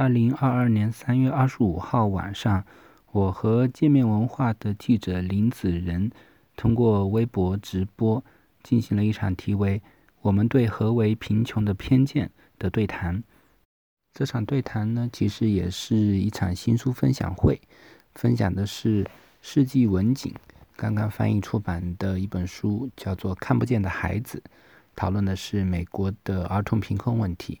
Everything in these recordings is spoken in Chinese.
二零二二年三月二十五号晚上，我和界面文化的记者林子仁通过微博直播进行了一场题为“我们对何为贫穷的偏见”的对谈。这场对谈呢，其实也是一场新书分享会，分享的是世纪文景刚刚翻译出版的一本书，叫做《看不见的孩子》，讨论的是美国的儿童贫困问题。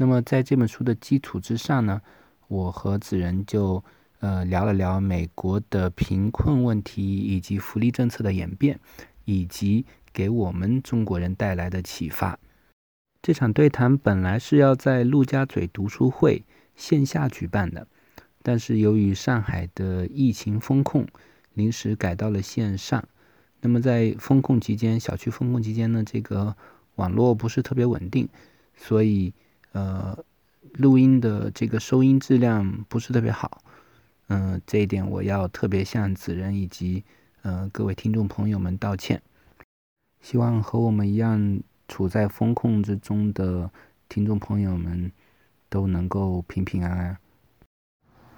那么在这本书的基础之上呢，我和子仁就呃聊了聊美国的贫困问题以及福利政策的演变，以及给我们中国人带来的启发。这场对谈本来是要在陆家嘴读书会线下举办的，但是由于上海的疫情封控，临时改到了线上。那么在封控期间，小区封控期间呢，这个网络不是特别稳定，所以。呃，录音的这个收音质量不是特别好，嗯，这一点我要特别向子仁以及呃各位听众朋友们道歉。希望和我们一样处在风控之中的听众朋友们都能够平平安安。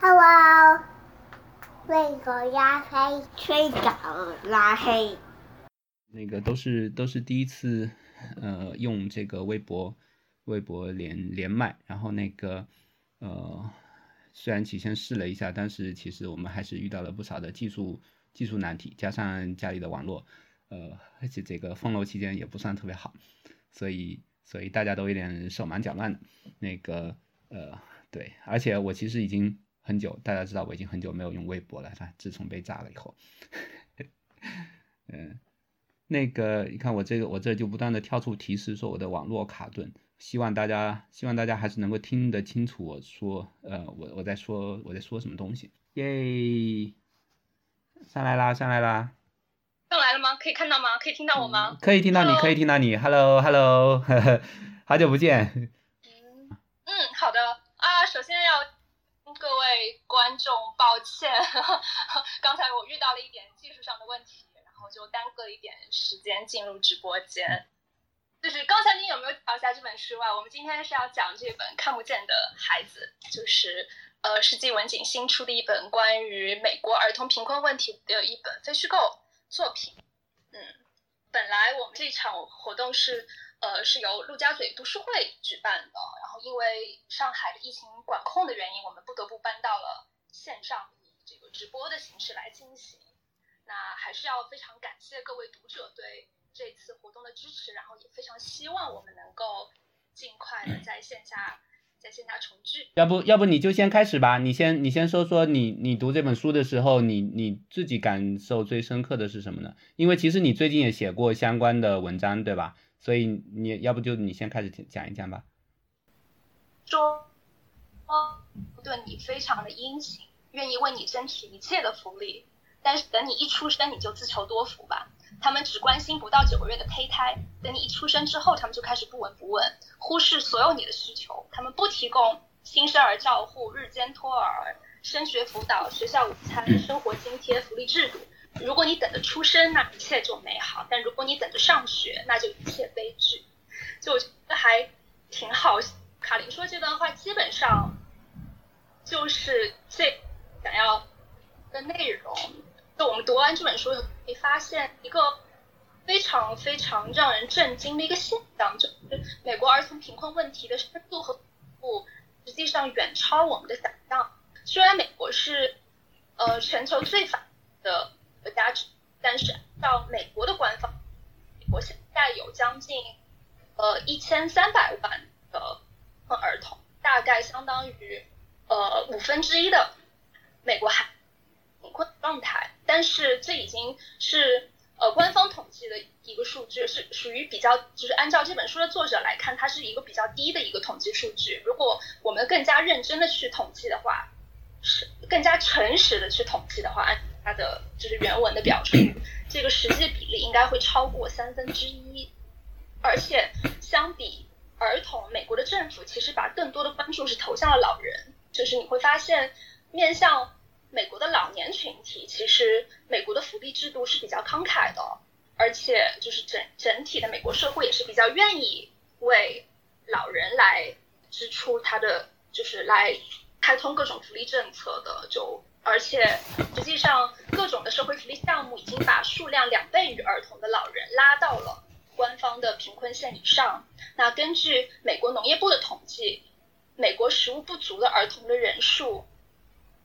Hello，那个拉黑，吹倒拉黑。那个都是都是第一次，呃，用这个微博。微博连连麦，然后那个呃，虽然提前试了一下，但是其实我们还是遇到了不少的技术技术难题，加上家里的网络，呃，而且这个封楼期间也不算特别好，所以所以大家都有点手忙脚乱的。那个呃，对，而且我其实已经很久，大家知道我已经很久没有用微博了，是吧？自从被炸了以后，嗯，那个你看我这个我这就不断的跳出提示说我的网络卡顿。希望大家，希望大家还是能够听得清楚我说，呃，我我在说我在说什么东西。耶，上来啦，上来啦。上来了吗？可以看到吗？可以听到我吗？可以听到你，可以听到你。Hello，Hello，好久不见。嗯嗯，好的啊，首先要各位观众抱歉，刚才我遇到了一点技术上的问题，然后就耽搁了一点时间进入直播间。就是刚才你有没有聊一下这本书啊？我们今天是要讲这本《看不见的孩子》，就是呃世纪文景新出的一本关于美国儿童贫困问题的一本非虚构作品。嗯，本来我们这场活动是呃是由陆家嘴读书会举办的，然后因为上海的疫情管控的原因，我们不得不搬到了线上以这个直播的形式来进行。那还是要非常感谢各位读者对。这次活动的支持，然后也非常希望我们能够尽快的在线下在线下重聚。要不要不你就先开始吧，你先你先说说你你读这本书的时候，你你自己感受最深刻的是什么呢？因为其实你最近也写过相关的文章，对吧？所以你要不就你先开始讲一讲吧。中，哦，对你非常的殷勤，愿意为你争取一切的福利，但是等你一出生，你就自求多福吧。他们只关心不到九个月的胚胎，等你一出生之后，他们就开始不闻不问，忽视所有你的需求。他们不提供新生儿照护、日间托儿、升学辅导、学校午餐、生活津贴、福利制度。如果你等着出生，那一切就美好；但如果你等着上学，那就一切悲剧。就我觉得还挺好。卡琳说这段话，基本上就是这想要的内容。就我们读完这本书，会发现一个非常非常让人震惊的一个现象，就是美国儿童贫困问题的深度和度实际上远超我们的想象。虽然美国是呃全球最繁的国家，但是到美国的官方，美国现在有将近呃一千三百万的儿童，大概相当于呃五分之一的美国孩。困状态，但是这已经是呃官方统计的一个数据，是属于比较，就是按照这本书的作者来看，它是一个比较低的一个统计数据。如果我们更加认真的去统计的话，是更加诚实的去统计的话，按它的就是原文的表述，这个实际比例应该会超过三分之一。而且相比儿童，美国的政府其实把更多的关注是投向了老人，就是你会发现面向。美国的老年群体，其实美国的福利制度是比较慷慨的，而且就是整整体的美国社会也是比较愿意为老人来支出他的就是来开通各种福利政策的，就而且实际上各种的社会福利项目已经把数量两倍于儿童的老人拉到了官方的贫困线以上。那根据美国农业部的统计，美国食物不足的儿童的人数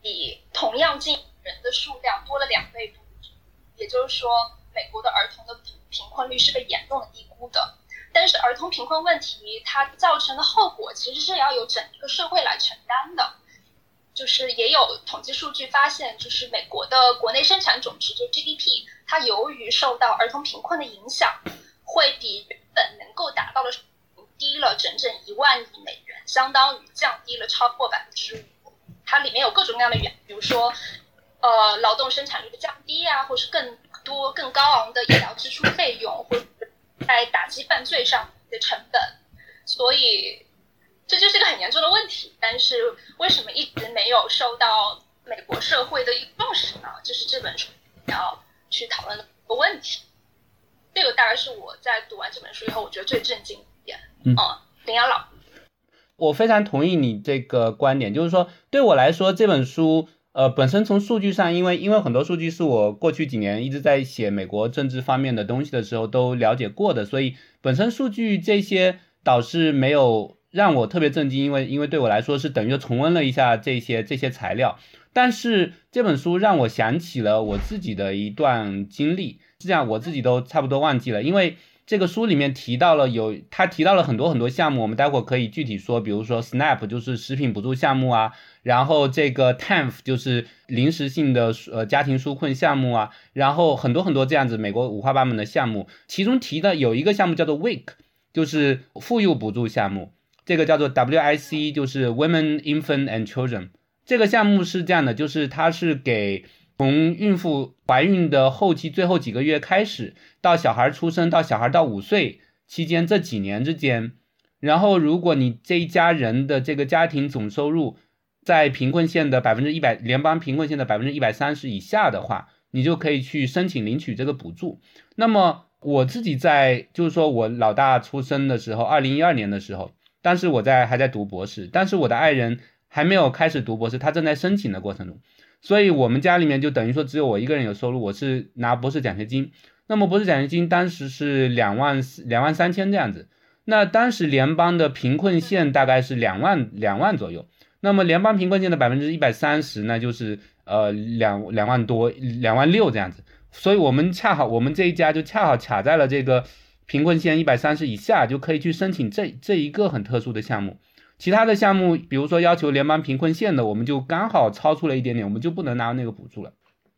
比同样进人的数量多了两倍多，也就是说，美国的儿童的贫困率是被严重的低估的。但是儿童贫困问题它造成的后果其实是要由整个社会来承担的。就是也有统计数据发现，就是美国的国内生产总值就 GDP，它由于受到儿童贫困的影响，会比原本能够达到的低了整整一万亿美元，相当于降低了超过百分之五。它里面有各种各样的原因，比如说，呃，劳动生产率的降低啊，或是更多更高昂的医疗支出费用，或在打击犯罪上的成本。所以这就是一个很严重的问题。但是为什么一直没有受到美国社会的重视呢？就是这本书要去讨论的一个问题。这个大概是我在读完这本书以后，我觉得最震惊的一点。嗯，林阳老。我非常同意你这个观点，就是说，对我来说，这本书，呃，本身从数据上，因为因为很多数据是我过去几年一直在写美国政治方面的东西的时候都了解过的，所以本身数据这些倒是没有让我特别震惊，因为因为对我来说是等于重温了一下这些这些材料，但是这本书让我想起了我自己的一段经历，是这样，我自己都差不多忘记了，因为。这个书里面提到了有，他提到了很多很多项目，我们待会可以具体说，比如说 SNAP 就是食品补助项目啊，然后这个 TANF 就是临时性的呃家庭纾困项目啊，然后很多很多这样子美国五花八门的项目，其中提的有一个项目叫做 WIC，就是妇幼补助项目，这个叫做 WIC，就是 Women, Infant and Children，这个项目是这样的，就是它是给。从孕妇怀孕的后期最后几个月开始，到小孩出生到小孩到五岁期间这几年之间，然后如果你这一家人的这个家庭总收入在贫困线的百分之一百，联邦贫困线的百分之一百三十以下的话，你就可以去申请领取这个补助。那么我自己在就是说我老大出生的时候，二零一二年的时候，当时我在还在读博士，但是我的爱人还没有开始读博士，他正在申请的过程中。所以，我们家里面就等于说只有我一个人有收入，我是拿博士奖学金。那么，博士奖学金当时是两万两万三千这样子。那当时联邦的贫困线大概是两万两万左右。那么，联邦贫困线的百分之一百三十，那就是呃两两万多两万六这样子。所以，我们恰好我们这一家就恰好卡在了这个贫困线一百三十以下，就可以去申请这这一个很特殊的项目。其他的项目，比如说要求联邦贫困线的，我们就刚好超出了一点点，我们就不能拿那个补助了，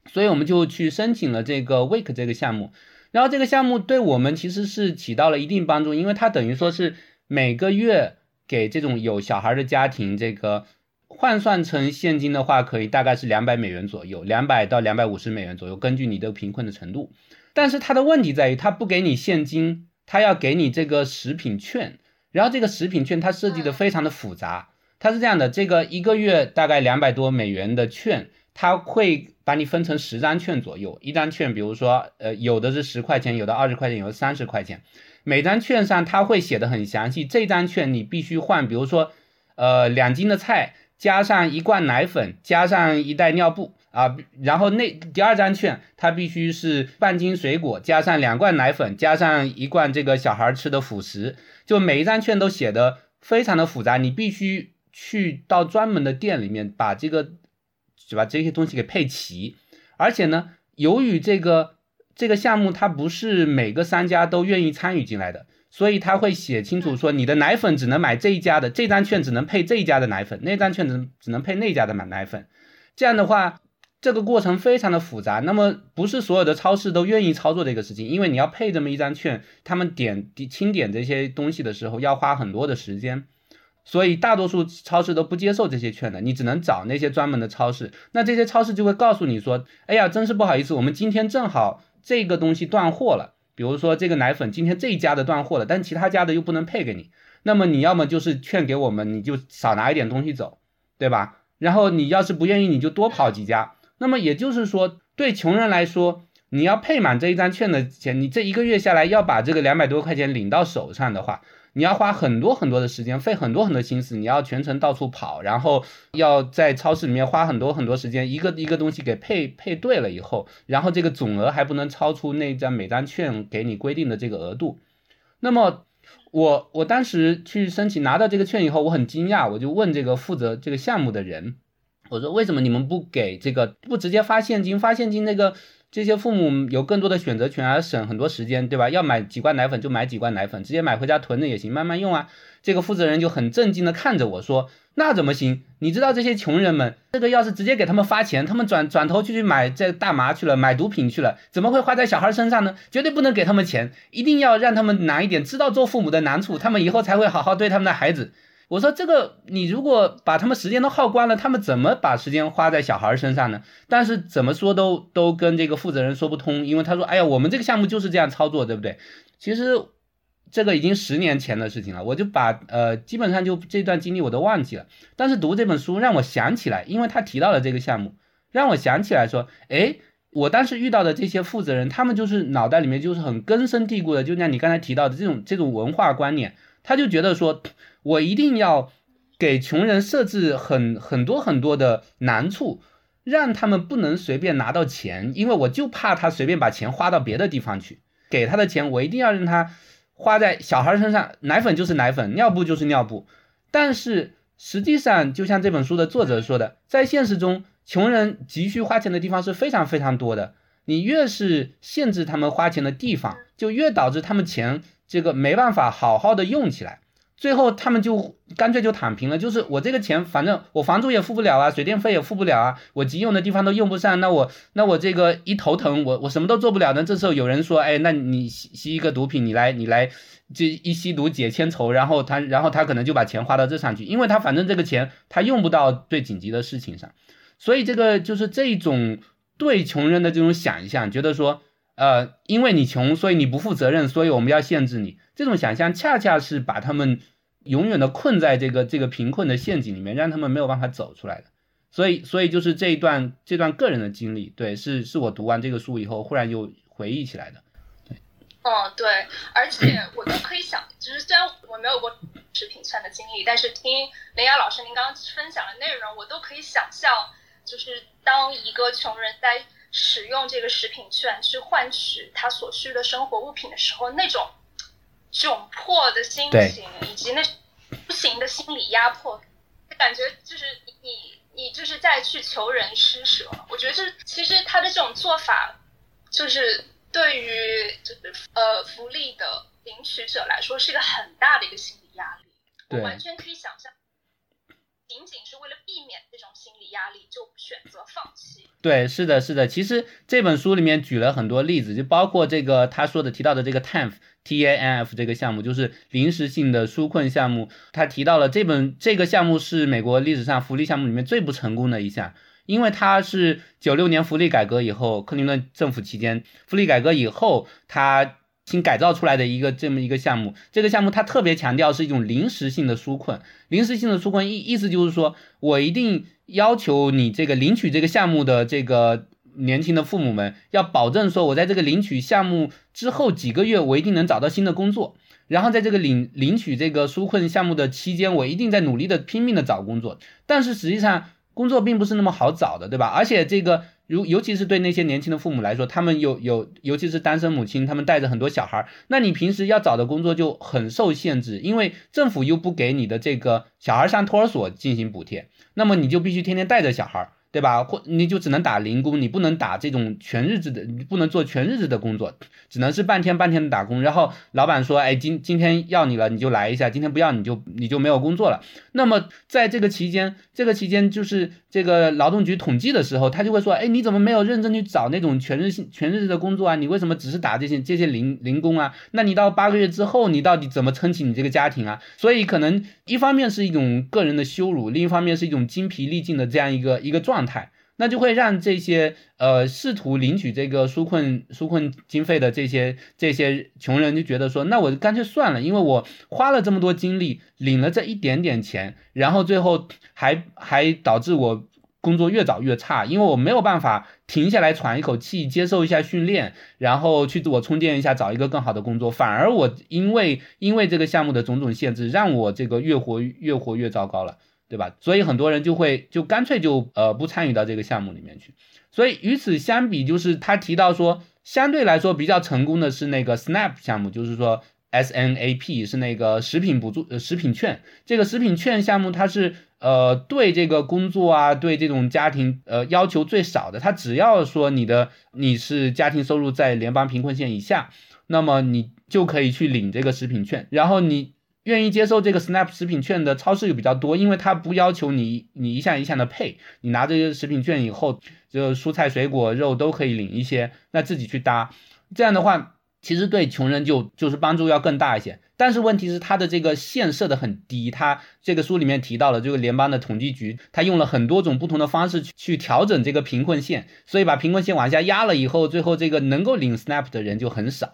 所以我们就去申请了这个 WIC 这个项目。然后这个项目对我们其实是起到了一定帮助，因为它等于说是每个月给这种有小孩的家庭，这个换算成现金的话，可以大概是两百美元左右，两百到两百五十美元左右，根据你的贫困的程度。但是它的问题在于，它不给你现金，它要给你这个食品券。然后这个食品券它设计的非常的复杂，它是这样的，这个一个月大概两百多美元的券，它会把你分成十张券左右，一张券比如说呃有的是十块钱，有的二十块钱，有的三十块钱，每张券上它会写的很详细，这张券你必须换，比如说呃两斤的菜加上一罐奶粉加上一袋尿布。啊，然后那第二张券，它必须是半斤水果加上两罐奶粉加上一罐这个小孩吃的辅食，就每一张券都写的非常的复杂，你必须去到专门的店里面把这个，是吧？这些东西给配齐。而且呢，由于这个这个项目它不是每个商家都愿意参与进来的，所以他会写清楚说，你的奶粉只能买这一家的，这张券只能配这一家的奶粉，那张券只只能配那家的买奶粉。这样的话。这个过程非常的复杂，那么不是所有的超市都愿意操作这个事情，因为你要配这么一张券，他们点清点这些东西的时候要花很多的时间，所以大多数超市都不接受这些券的，你只能找那些专门的超市，那这些超市就会告诉你说，哎呀，真是不好意思，我们今天正好这个东西断货了，比如说这个奶粉今天这一家的断货了，但其他家的又不能配给你，那么你要么就是券给我们，你就少拿一点东西走，对吧？然后你要是不愿意，你就多跑几家。那么也就是说，对穷人来说，你要配满这一张券的钱，你这一个月下来要把这个两百多块钱领到手上的话，你要花很多很多的时间，费很多很多心思，你要全程到处跑，然后要在超市里面花很多很多时间，一个一个东西给配配对了以后，然后这个总额还不能超出那张每张券给你规定的这个额度。那么我我当时去申请拿到这个券以后，我很惊讶，我就问这个负责这个项目的人，我说为什么你们不给这个不直接发现金？发现金那个。这些父母有更多的选择权，而省很多时间，对吧？要买几罐奶粉就买几罐奶粉，直接买回家囤着也行，慢慢用啊。这个负责人就很震惊的看着我说：“那怎么行？你知道这些穷人们，这个要是直接给他们发钱，他们转转头就去买这大麻去了，买毒品去了，怎么会花在小孩身上呢？绝对不能给他们钱，一定要让他们难一点，知道做父母的难处，他们以后才会好好对他们的孩子。”我说这个，你如果把他们时间都耗光了，他们怎么把时间花在小孩身上呢？但是怎么说都都跟这个负责人说不通，因为他说，哎呀，我们这个项目就是这样操作，对不对？其实这个已经十年前的事情了，我就把呃基本上就这段经历我都忘记了。但是读这本书让我想起来，因为他提到了这个项目，让我想起来说，哎，我当时遇到的这些负责人，他们就是脑袋里面就是很根深蒂固的，就像你刚才提到的这种这种文化观念，他就觉得说。我一定要给穷人设置很很多很多的难处，让他们不能随便拿到钱，因为我就怕他随便把钱花到别的地方去。给他的钱，我一定要让他花在小孩身上，奶粉就是奶粉，尿布就是尿布。但是实际上，就像这本书的作者说的，在现实中，穷人急需花钱的地方是非常非常多的。你越是限制他们花钱的地方，就越导致他们钱这个没办法好好的用起来。最后他们就干脆就躺平了，就是我这个钱，反正我房租也付不了啊，水电费也付不了啊，我急用的地方都用不上，那我那我这个一头疼，我我什么都做不了呢。这时候有人说，哎，那你吸吸一个毒品，你来你来，这一吸毒解千愁，然后他然后他可能就把钱花到这上去，因为他反正这个钱他用不到最紧急的事情上，所以这个就是这种对穷人的这种想象，觉得说，呃，因为你穷，所以你不负责任，所以我们要限制你。这种想象恰恰是把他们永远的困在这个这个贫困的陷阱里面，让他们没有办法走出来的。所以，所以就是这一段这段个人的经历，对，是是我读完这个书以后忽然又回忆起来的。对，嗯，对，而且我都可以想，就是虽然我没有过食品券的经历，但是听林雅老师您刚刚分享的内容，我都可以想象，就是当一个穷人在。使用这个食品券去换取他所需的生活物品的时候，那种窘迫的心情，以及那不行的心理压迫，感觉就是你你就是在去求人施舍。我觉得这其实他的这种做法，就是对于就是呃福利的领取者来说，是一个很大的一个心理压力。我完全可以想象。仅仅是为了避免这种心理压力，就选择放弃。对，是的，是的。其实这本书里面举了很多例子，就包括这个他说的提到的这个 TANF T A N F 这个项目，就是临时性的纾困项目。他提到了这本这个项目是美国历史上福利项目里面最不成功的一项，因为它是九六年福利改革以后，克林顿政府期间福利改革以后，他。新改造出来的一个这么一个项目，这个项目它特别强调是一种临时性的纾困，临时性的纾困意意思就是说我一定要求你这个领取这个项目的这个年轻的父母们要保证说，我在这个领取项目之后几个月，我一定能找到新的工作，然后在这个领领取这个纾困项目的期间，我一定在努力的拼命的找工作，但是实际上工作并不是那么好找的，对吧？而且这个。如尤其是对那些年轻的父母来说，他们有有，尤其是单身母亲，他们带着很多小孩，那你平时要找的工作就很受限制，因为政府又不给你的这个小孩上托儿所进行补贴，那么你就必须天天带着小孩。对吧？或你就只能打零工，你不能打这种全日制的，你不能做全日制的工作，只能是半天半天的打工。然后老板说，哎，今今天要你了，你就来一下；今天不要，你就你就没有工作了。那么在这个期间，这个期间就是这个劳动局统计的时候，他就会说，哎，你怎么没有认真去找那种全日性、全日制的工作啊？你为什么只是打这些这些零零工啊？那你到八个月之后，你到底怎么撑起你这个家庭啊？所以可能一方面是一种个人的羞辱，另一方面是一种精疲力尽的这样一个一个状。状态，那就会让这些呃试图领取这个纾困纾困经费的这些这些穷人就觉得说，那我干脆算了，因为我花了这么多精力领了这一点点钱，然后最后还还导致我工作越早越差，因为我没有办法停下来喘一口气，接受一下训练，然后去自我充电一下，找一个更好的工作。反而我因为因为这个项目的种种限制，让我这个越活越活越糟糕了，对吧？所以很多人就会就干脆就呃不参与到这个项目里面去。所以与此相比，就是他提到说，相对来说比较成功的是那个 SNAP 项目，就是说。S N A P 是那个食品补助呃食品券，这个食品券项目它是呃对这个工作啊对这种家庭呃要求最少的，它只要说你的你是家庭收入在联邦贫困线以下，那么你就可以去领这个食品券。然后你愿意接受这个 SNAP 食品券的超市又比较多，因为它不要求你你一项一项的配，你拿这些食品券以后，就蔬菜水果肉都可以领一些，那自己去搭，这样的话。其实对穷人就就是帮助要更大一些，但是问题是它的这个线设的很低。它这个书里面提到了这个联邦的统计局，它用了很多种不同的方式去去调整这个贫困线，所以把贫困线往下压了以后，最后这个能够领 SNAP 的人就很少，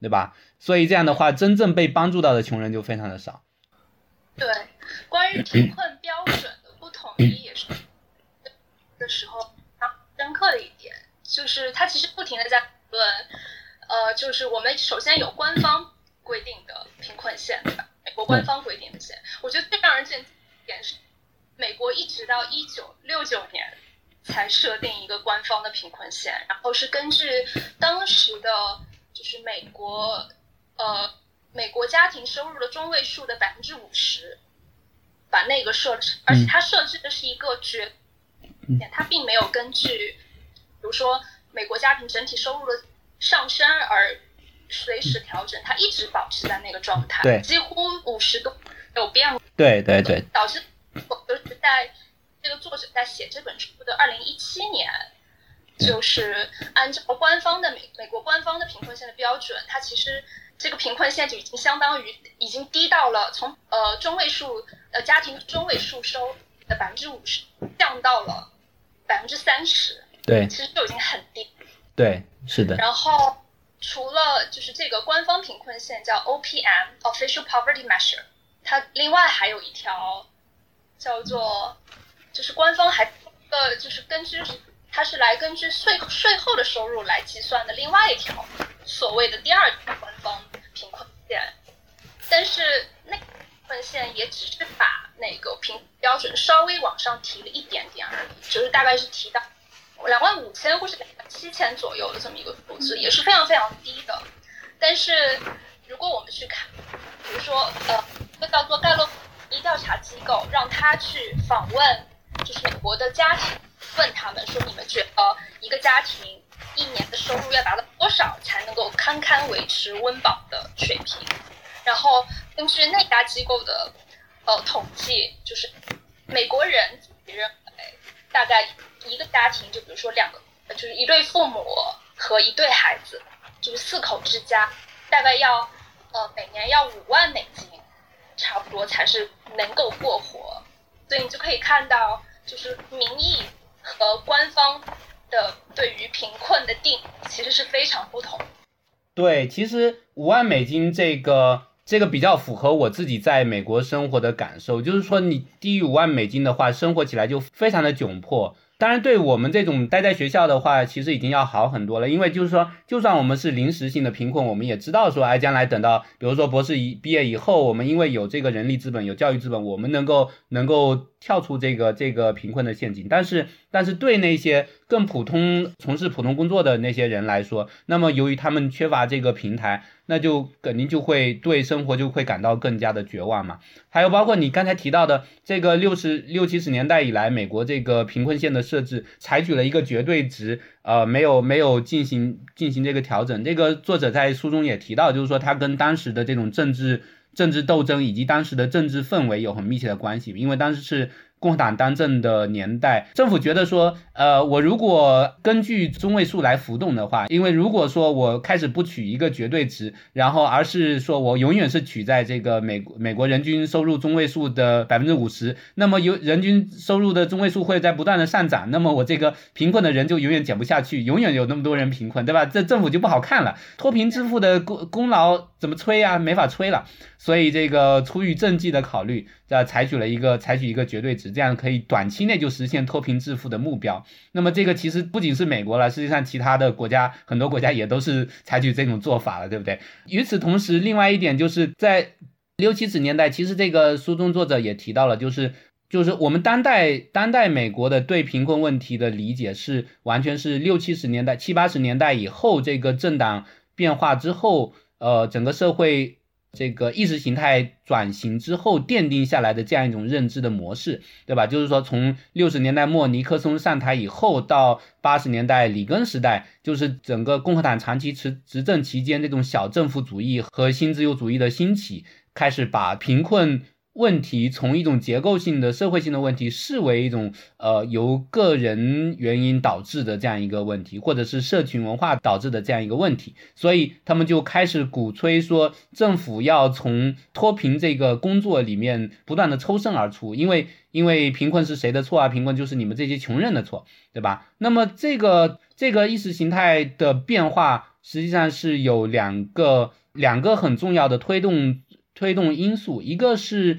对吧？所以这样的话，真正被帮助到的穷人就非常的少。对，关于贫困标准的不统一也是的时候深刻的一点，就是他其实不停的在论。呃，就是我们首先有官方规定的贫困线，对吧？美国官方规定的线，我觉得最让人震惊一点是，美国一直到一九六九年才设定一个官方的贫困线，然后是根据当时的，就是美国，呃，美国家庭收入的中位数的百分之五十，把那个设置，而且它设置的是一个绝点，它并没有根据，比如说美国家庭整体收入的。上升而随时调整，它一直保持在那个状态，对，几乎五十度有变过，对对对，导致就是在这个作者在写这本书的二零一七年，就是按照官方的美美国官方的贫困线的标准，它其实这个贫困线就已经相当于已经低到了从呃中位数呃家庭中位数收的百分之五十降到了百分之三十，对，其实就已经很低。对，是的。然后除了就是这个官方贫困线叫 OPM（Official Poverty Measure），它另外还有一条叫做，就是官方还呃就是根据它是来根据税税后的收入来计算的另外一条所谓的第二条官方贫困线，但是那贫困线也只是把那个贫标准稍微往上提了一点点而已，就是大概是提到。两万五千或是两万七千左右的这么一个数字，也是非常非常低的。但是如果我们去看，比如说呃，一个叫做盖洛普一调查机构，让他去访问，就是美国的家庭，问他们说，你们觉得一个家庭一年的收入要达到多少才能够堪堪维持温饱的水平？然后根据那家机构的呃统计，就是美国人认为大概。一个家庭，就比如说两个，就是一对父母和一对孩子，就是四口之家，大概要呃每年要五万美金，差不多才是能够过活。所以你就可以看到，就是民意和官方的对于贫困的定其实是非常不同。对，其实五万美金这个这个比较符合我自己在美国生活的感受，就是说你低于五万美金的话，生活起来就非常的窘迫。当然，对我们这种待在学校的话，其实已经要好很多了。因为就是说，就算我们是临时性的贫困，我们也知道说，哎，将来等到，比如说博士一毕业以后，我们因为有这个人力资本、有教育资本，我们能够能够跳出这个这个贫困的陷阱。但是，但是对那些更普通、从事普通工作的那些人来说，那么由于他们缺乏这个平台。那就肯定就会对生活就会感到更加的绝望嘛。还有包括你刚才提到的这个六十六七十年代以来，美国这个贫困线的设置采取了一个绝对值，呃，没有没有进行进行这个调整。这个作者在书中也提到，就是说他跟当时的这种政治政治斗争以及当时的政治氛围有很密切的关系，因为当时是。共和党当政的年代，政府觉得说，呃，我如果根据中位数来浮动的话，因为如果说我开始不取一个绝对值，然后而是说我永远是取在这个美美国人均收入中位数的百分之五十，那么有人均收入的中位数会在不断的上涨，那么我这个贫困的人就永远减不下去，永远有那么多人贫困，对吧？这政府就不好看了，脱贫致富的功功劳怎么吹啊？没法吹了。所以这个出于政绩的考虑，啊，采取了一个采取一个绝对值。这样可以短期内就实现脱贫致富的目标。那么这个其实不仅是美国了，实际上其他的国家很多国家也都是采取这种做法了，对不对？与此同时，另外一点就是在六七十年代，其实这个书中作者也提到了，就是就是我们当代当代美国的对贫困问题的理解是完全是六七十年代七八十年代以后这个政党变化之后，呃，整个社会。这个意识形态转型之后奠定下来的这样一种认知的模式，对吧？就是说，从六十年代末尼克松上台以后，到八十年代里根时代，就是整个共和党长期持执政期间，这种小政府主义和新自由主义的兴起，开始把贫困。问题从一种结构性的社会性的问题视为一种呃由个人原因导致的这样一个问题，或者是社群文化导致的这样一个问题，所以他们就开始鼓吹说政府要从脱贫这个工作里面不断的抽身而出，因为因为贫困是谁的错啊？贫困就是你们这些穷人的错，对吧？那么这个这个意识形态的变化实际上是有两个两个很重要的推动。推动因素，一个是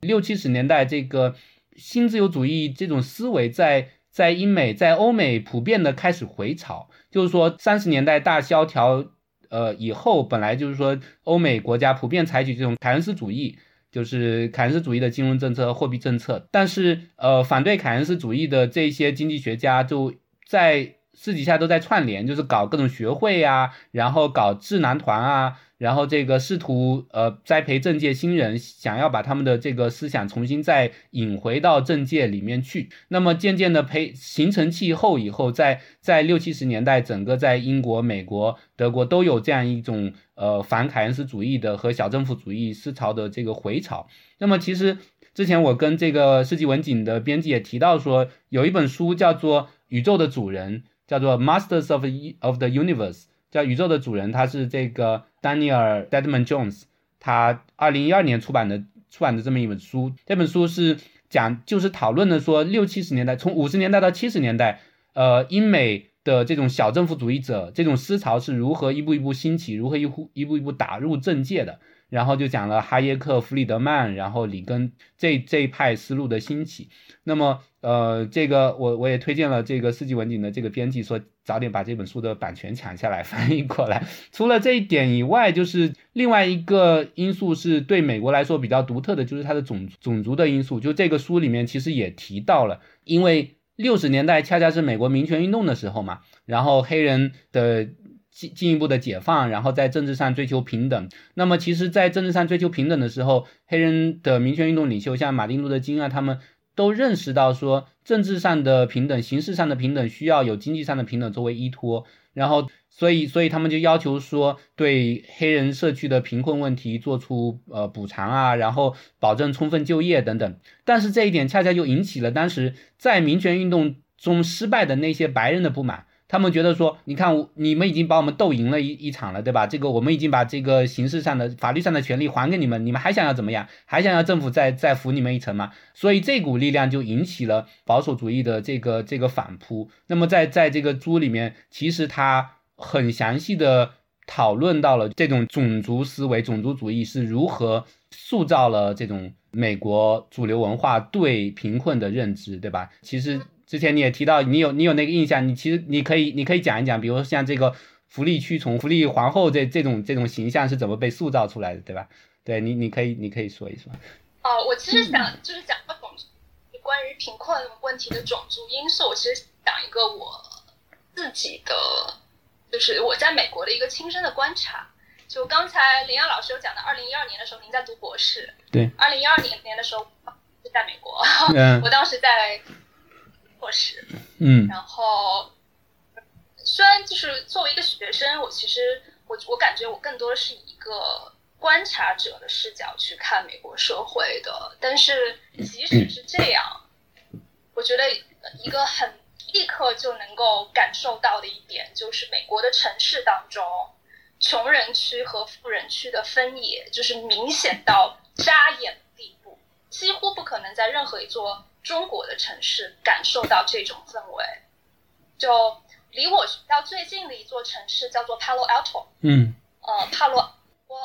六七十年代这个新自由主义这种思维在在英美在欧美普遍的开始回潮，就是说三十年代大萧条呃以后，本来就是说欧美国家普遍采取这种凯恩斯主义，就是凯恩斯主义的金融政策货币政策，但是呃反对凯恩斯主义的这些经济学家就在私底下都在串联，就是搞各种学会啊，然后搞智囊团啊。然后这个试图呃栽培政界新人，想要把他们的这个思想重新再引回到政界里面去。那么渐渐的培形成气候以后，在在六七十年代，整个在英国、美国、德国都有这样一种呃反凯恩斯主义的和小政府主义思潮的这个回潮。那么其实之前我跟这个世纪文景的编辑也提到说，有一本书叫做《宇宙的主人》，叫做《Masters of of the Universe》。叫宇宙的主人，他是这个 Daniel Deadman Jones，他二零一二年出版的出版的这么一本书。这本书是讲就是讨论的说六七十年代，从五十年代到七十年代，呃，英美的这种小政府主义者这种思潮是如何一步一步兴起，如何一步一步一步打入政界的。然后就讲了哈耶克、弗里德曼，然后里根这这一派思路的兴起。那么，呃，这个我我也推荐了这个四季文景的这个编辑说，早点把这本书的版权抢下来 翻译过来。除了这一点以外，就是另外一个因素是对美国来说比较独特的，就是它的种种族的因素。就这个书里面其实也提到了，因为六十年代恰恰是美国民权运动的时候嘛，然后黑人的。进进一步的解放，然后在政治上追求平等。那么，其实，在政治上追求平等的时候，黑人的民权运动领袖，像马丁路德金啊，他们都认识到说，政治上的平等、形式上的平等，需要有经济上的平等作为依托。然后，所以，所以他们就要求说，对黑人社区的贫困问题做出呃补偿啊，然后保证充分就业等等。但是这一点恰恰就引起了当时在民权运动中失败的那些白人的不满。他们觉得说，你看，你们已经把我们斗赢了一一场了，对吧？这个我们已经把这个形式上的、法律上的权利还给你们，你们还想要怎么样？还想要政府再再扶你们一层吗？所以这股力量就引起了保守主义的这个这个反扑。那么在在这个书里面，其实他很详细的讨论到了这种种族思维、种族主义是如何塑造了这种美国主流文化对贫困的认知，对吧？其实。之前你也提到，你有你有那个印象，你其实你可以你可以讲一讲，比如说像这个福利驱虫、福利皇后这这种这种形象是怎么被塑造出来的，对吧？对你你可以你可以说一说。哦，我其实想就是讲种族，关于贫困问题的种族因素，我其实讲一个我自己的，就是我在美国的一个亲身的观察。就刚才林阳老师有讲到，二零一二年的时候您在读博士，对，二零一二年年的时候是在美国，我当时在。博士，嗯，然后虽然就是作为一个学生，我其实我我感觉我更多是以一个观察者的视角去看美国社会的，但是即使是这样，我觉得一个很立刻就能够感受到的一点，就是美国的城市当中，穷人区和富人区的分野就是明显到扎眼的地步，几乎不可能在任何一座。中国的城市感受到这种氛围，就离我学校最近的一座城市叫做 Palo Alto，嗯，呃，帕洛，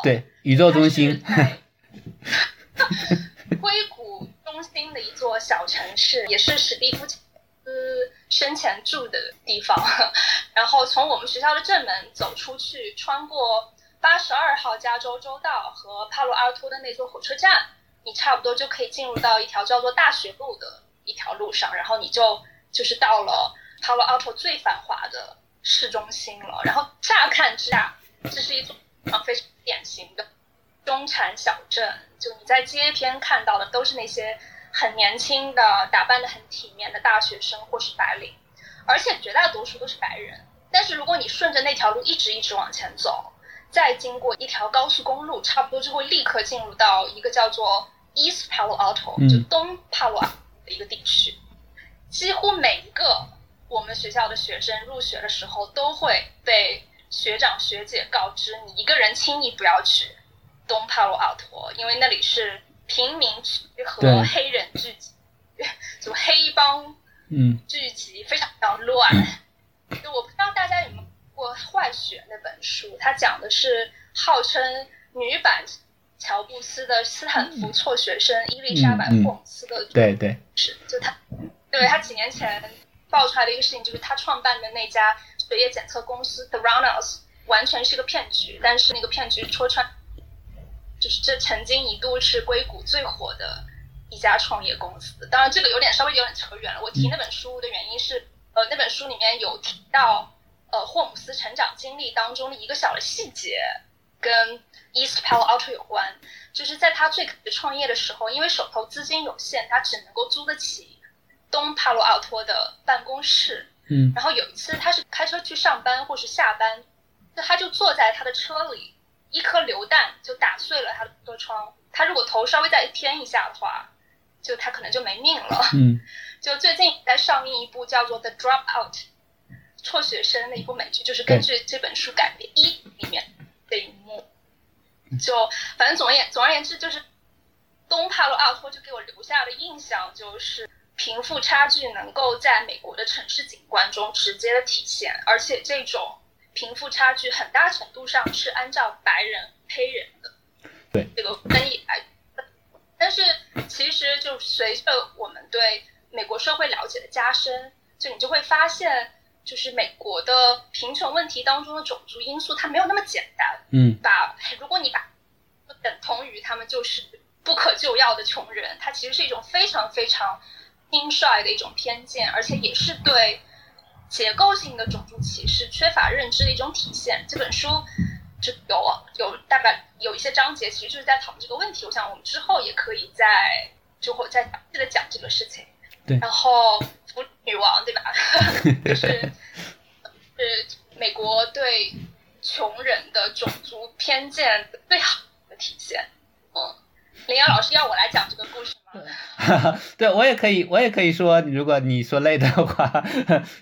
对，宇宙中心，硅谷中中心的一座小城市，也是史蒂夫斯生前住的地方。然后从我们学校的正门走出去，穿过八十二号加州州道和帕洛阿托的那座火车站，你差不多就可以进入到一条叫做大学路的一条路上，然后你就就是到了帕罗阿托最繁华的市中心了。然后乍看之下，这是一座啊非常典型的中产小镇，就你在街边看到的都是那些很年轻的、打扮的很体面的大学生或是白领，而且绝大多数都是白人。但是如果你顺着那条路一直一直往前走，再经过一条高速公路，差不多就会立刻进入到一个叫做 East Palo Alto，、嗯就东帕罗阿的一个地区。几乎每一个我们学校的学生入学的时候，都会被学长学姐告知，你一个人轻易不要去东帕罗奥托，因为那里是贫民区和黑人聚集，就黑帮嗯聚集非常非常乱。就我不知道大家有没有看过《坏血》那本书，它讲的是号称女版乔布斯的斯坦福辍学生伊丽莎白霍姆斯的对对，是，就他，对他几年前爆出来的一个事情，就是他创办的那家血液检测公司 Theranos 完全是个骗局，但是那个骗局戳穿，就是这曾经一度是硅谷最火的一家创业公司。当然，这个有点稍微有点扯远了。我提那本书的原因是，呃，那本书里面有提到，呃，霍姆斯成长经历当中的一个小的细节，跟 East Palo Alto 有关。就是在他最开始创业的时候，因为手头资金有限，他只能够租得起东帕罗奥托的办公室。嗯然后有一次他是开车去上班或是下班，那他就坐在他的车里，一颗榴弹就打碎了他的车窗。他如果头稍微再偏一下的话，就他可能就没命了。嗯 就最近在上映一部叫做《The Dropout》辍学生的一部美剧，就是根据这本书改编一里面的一幕。就反正总而言总而言之，就是东帕罗奥托就给我留下的印象就是贫富差距能够在美国的城市景观中直接的体现，而且这种贫富差距很大程度上是按照白人、黑人的对这个分野来但是其实就随着我们对美国社会了解的加深，就你就会发现，就是美国的贫穷问题当中的种族因素，它没有那么简单。嗯把如果你把等同于他们就是不可救药的穷人，它其实是一种非常非常轻率的一种偏见，而且也是对结构性的种族歧视缺乏认知的一种体现。这本书就有有大概有一些章节，其实就是在讨论这个问题。我想我们之后也可以再就会再详细的讲这个事情。对然后福利女王对吧？就是 是美国对穷人的种族偏见最好的体现。嗯，林瑶老师要我来讲这个故事吗？对 我也可以，我也可以说，如果你说累的话，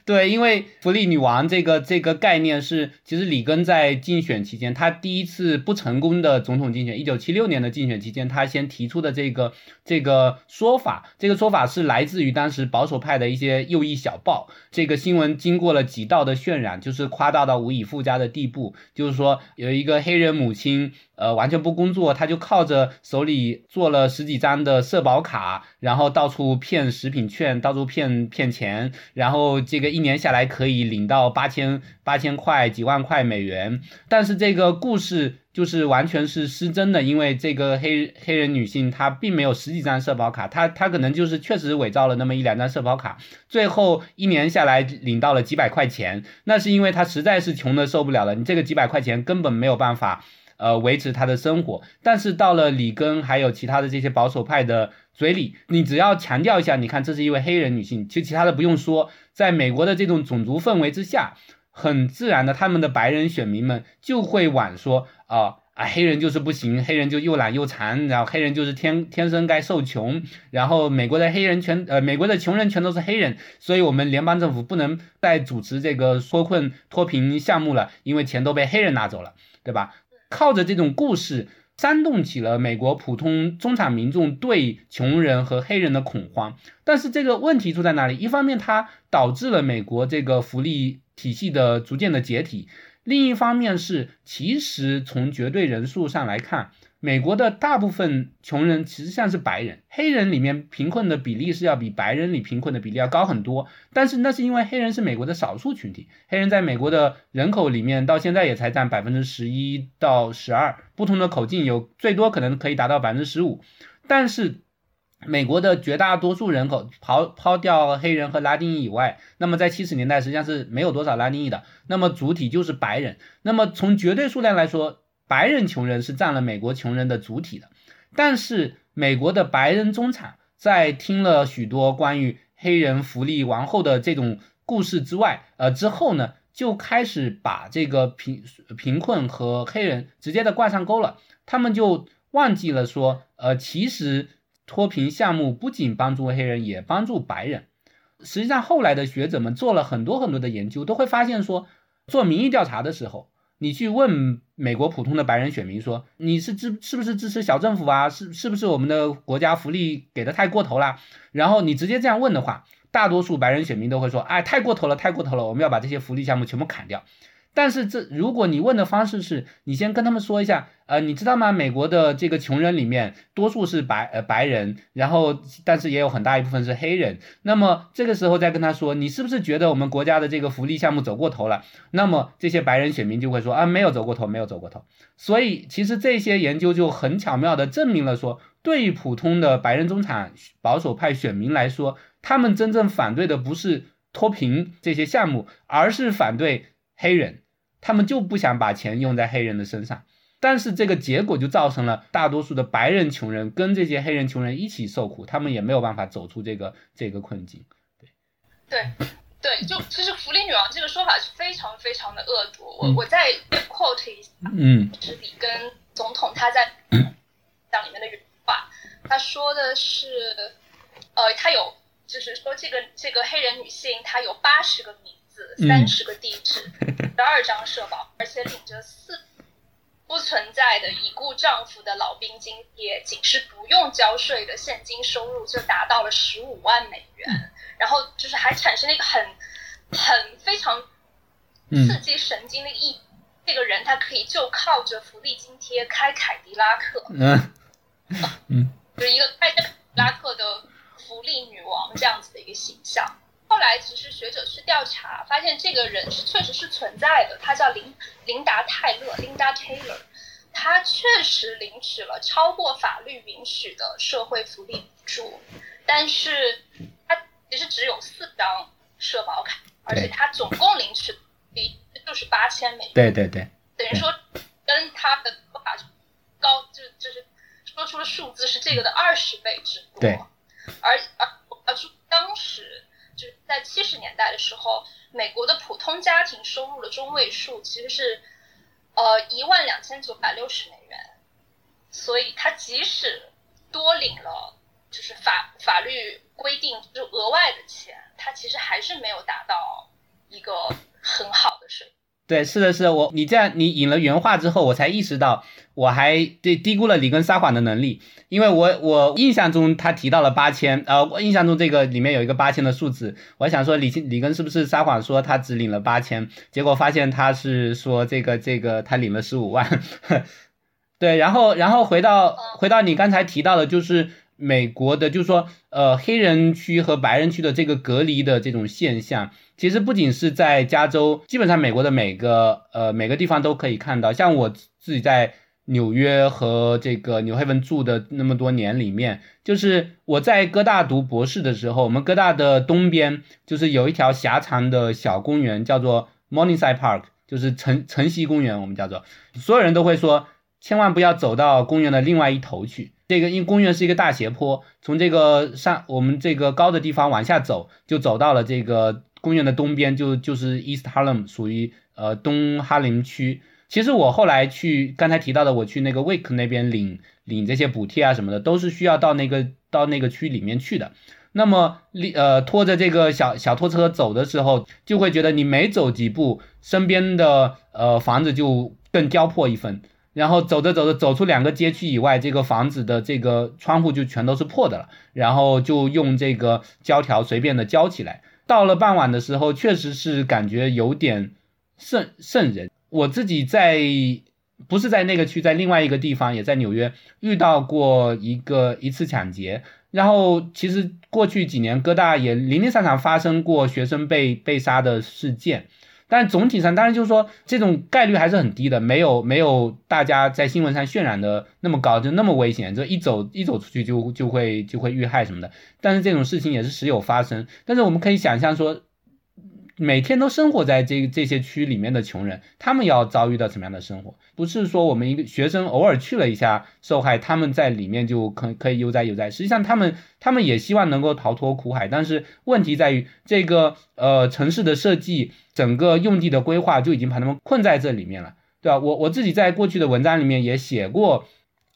对，因为福利女王这个这个概念是，其实里根在竞选期间，他第一次不成功的总统竞选，一九七六年的竞选期间，他先提出的这个这个说法，这个说法是来自于当时保守派的一些右翼小报，这个新闻经过了几道的渲染，就是夸大到无以复加的地步，就是说有一个黑人母亲。呃，完全不工作，他就靠着手里做了十几张的社保卡，然后到处骗食品券，到处骗骗钱，然后这个一年下来可以领到八千八千块、几万块美元。但是这个故事就是完全是失真的，因为这个黑黑人女性她并没有十几张社保卡，她她可能就是确实伪造了那么一两张社保卡，最后一年下来领到了几百块钱，那是因为她实在是穷的受不了了，你这个几百块钱根本没有办法。呃，维持他的生活，但是到了里根还有其他的这些保守派的嘴里，你只要强调一下，你看这是一位黑人女性，其实其他的不用说，在美国的这种种族氛围之下，很自然的，他们的白人选民们就会往说啊啊，黑人就是不行，黑人就又懒又残，然后黑人就是天天生该受穷，然后美国的黑人全呃美国的穷人全都是黑人，所以我们联邦政府不能再主持这个脱困脱贫项目了，因为钱都被黑人拿走了，对吧？靠着这种故事，煽动起了美国普通中产民众对穷人和黑人的恐慌。但是这个问题出在哪里？一方面，它导致了美国这个福利体系的逐渐的解体；另一方面是，其实从绝对人数上来看，美国的大部分穷人其实像是白人，黑人里面贫困的比例是要比白人里贫困的比例要高很多。但是那是因为黑人是美国的少数群体，黑人在美国的人口里面到现在也才占百分之十一到十二，不同的口径有最多可能可以达到百分之十五。但是美国的绝大多数人口抛抛掉黑人和拉丁裔以外，那么在七十年代实际上是没有多少拉丁裔的，那么主体就是白人。那么从绝对数量来说，白人穷人是占了美国穷人的主体的。但是美国的白人中产在听了许多关于黑人福利王后的这种故事之外，呃之后呢，就开始把这个贫贫困和黑人直接的挂上钩了。他们就忘记了说，呃，其实。脱贫项目不仅帮助黑人，也帮助白人。实际上，后来的学者们做了很多很多的研究，都会发现说，做民意调查的时候，你去问美国普通的白人选民说，你是支是不是支持小政府啊？是是不是我们的国家福利给的太过头了？然后你直接这样问的话，大多数白人选民都会说，哎，太过头了，太过头了，我们要把这些福利项目全部砍掉。但是这，如果你问的方式是你先跟他们说一下，呃，你知道吗？美国的这个穷人里面，多数是白呃白人，然后但是也有很大一部分是黑人。那么这个时候再跟他说，你是不是觉得我们国家的这个福利项目走过头了？那么这些白人选民就会说啊，没有走过头，没有走过头。所以其实这些研究就很巧妙的证明了说，对于普通的白人中产保守派选民来说，他们真正反对的不是脱贫这些项目，而是反对黑人。他们就不想把钱用在黑人的身上，但是这个结果就造成了大多数的白人穷人跟这些黑人穷人一起受苦，他们也没有办法走出这个这个困境。对，对，对，就其实“福利女王”这个说法是非常非常的恶毒。我我再 quote 一下，嗯，是里根总统他在 讲里面的原话，他说的是，呃，他有就是说这个这个黑人女性她有八十个名。三十个地址，十二张社保，而且领着四不存在的已故丈夫的老兵津贴，仅是不用交税的现金收入就达到了十五万美元，然后就是还产生了一个很很非常刺激神经的意，这个人他可以就靠着福利津贴开凯迪拉克，嗯。嗯，就是一个开着凯迪拉克的福利女王这样子的一个形象。后来，其实学者去调查，发现这个人是确实是存在的。他叫林琳达泰勒 （Linda Taylor），他确实领取了超过法律允许的社会福利补助，但是他其实只有四张社保卡，而且他总共领取比就是八千美元。对对对，等于说跟他的法高，就就是说出了数字是这个的二十倍之多。对，而而而说当时。就是在七十年代的时候，美国的普通家庭收入的中位数其实是，呃一万两千九百六十美元，所以他即使多领了就是法法律规定就额外的钱，他其实还是没有达到一个很好的水平。对，是的，是的，我你这样你引了原话之后，我才意识到我还对低估了里根撒谎的能力，因为我我印象中他提到了八千，呃，我印象中这个里面有一个八千的数字，我想说里里根是不是撒谎说他只领了八千，结果发现他是说这个这个他领了十五万，对，然后然后回到回到你刚才提到的，就是美国的，就是说呃黑人区和白人区的这个隔离的这种现象。其实不仅是在加州，基本上美国的每个呃每个地方都可以看到。像我自己在纽约和这个纽黑文住的那么多年里面，就是我在哥大读博士的时候，我们哥大的东边就是有一条狭长的小公园，叫做 Morningside Park，就是晨晨曦公园，我们叫做。所有人都会说，千万不要走到公园的另外一头去。这个因公园是一个大斜坡，从这个上我们这个高的地方往下走，就走到了这个。公园的东边就就是 East Harlem，属于呃东哈林区。其实我后来去刚才提到的，我去那个 Wake 那边领领这些补贴啊什么的，都是需要到那个到那个区里面去的。那么，呃，拖着这个小小拖车走的时候，就会觉得你每走几步，身边的呃房子就更焦破一分。然后走着走着，走出两个街区以外，这个房子的这个窗户就全都是破的了。然后就用这个胶条随便的胶起来。到了傍晚的时候，确实是感觉有点渗渗人。我自己在不是在那个区，在另外一个地方，也在纽约遇到过一个一次抢劫。然后其实过去几年，哥大也零零散散发生过学生被被杀的事件。但总体上，当然就是说，这种概率还是很低的，没有没有大家在新闻上渲染的那么高，就那么危险，就一走一走出去就就会就会遇害什么的。但是这种事情也是时有发生。但是我们可以想象说。每天都生活在这这些区里面的穷人，他们要遭遇到什么样的生活？不是说我们一个学生偶尔去了一下受害，他们在里面就可可以悠哉悠哉。实际上，他们他们也希望能够逃脱苦海，但是问题在于这个呃城市的设计，整个用地的规划就已经把他们困在这里面了，对吧？我我自己在过去的文章里面也写过，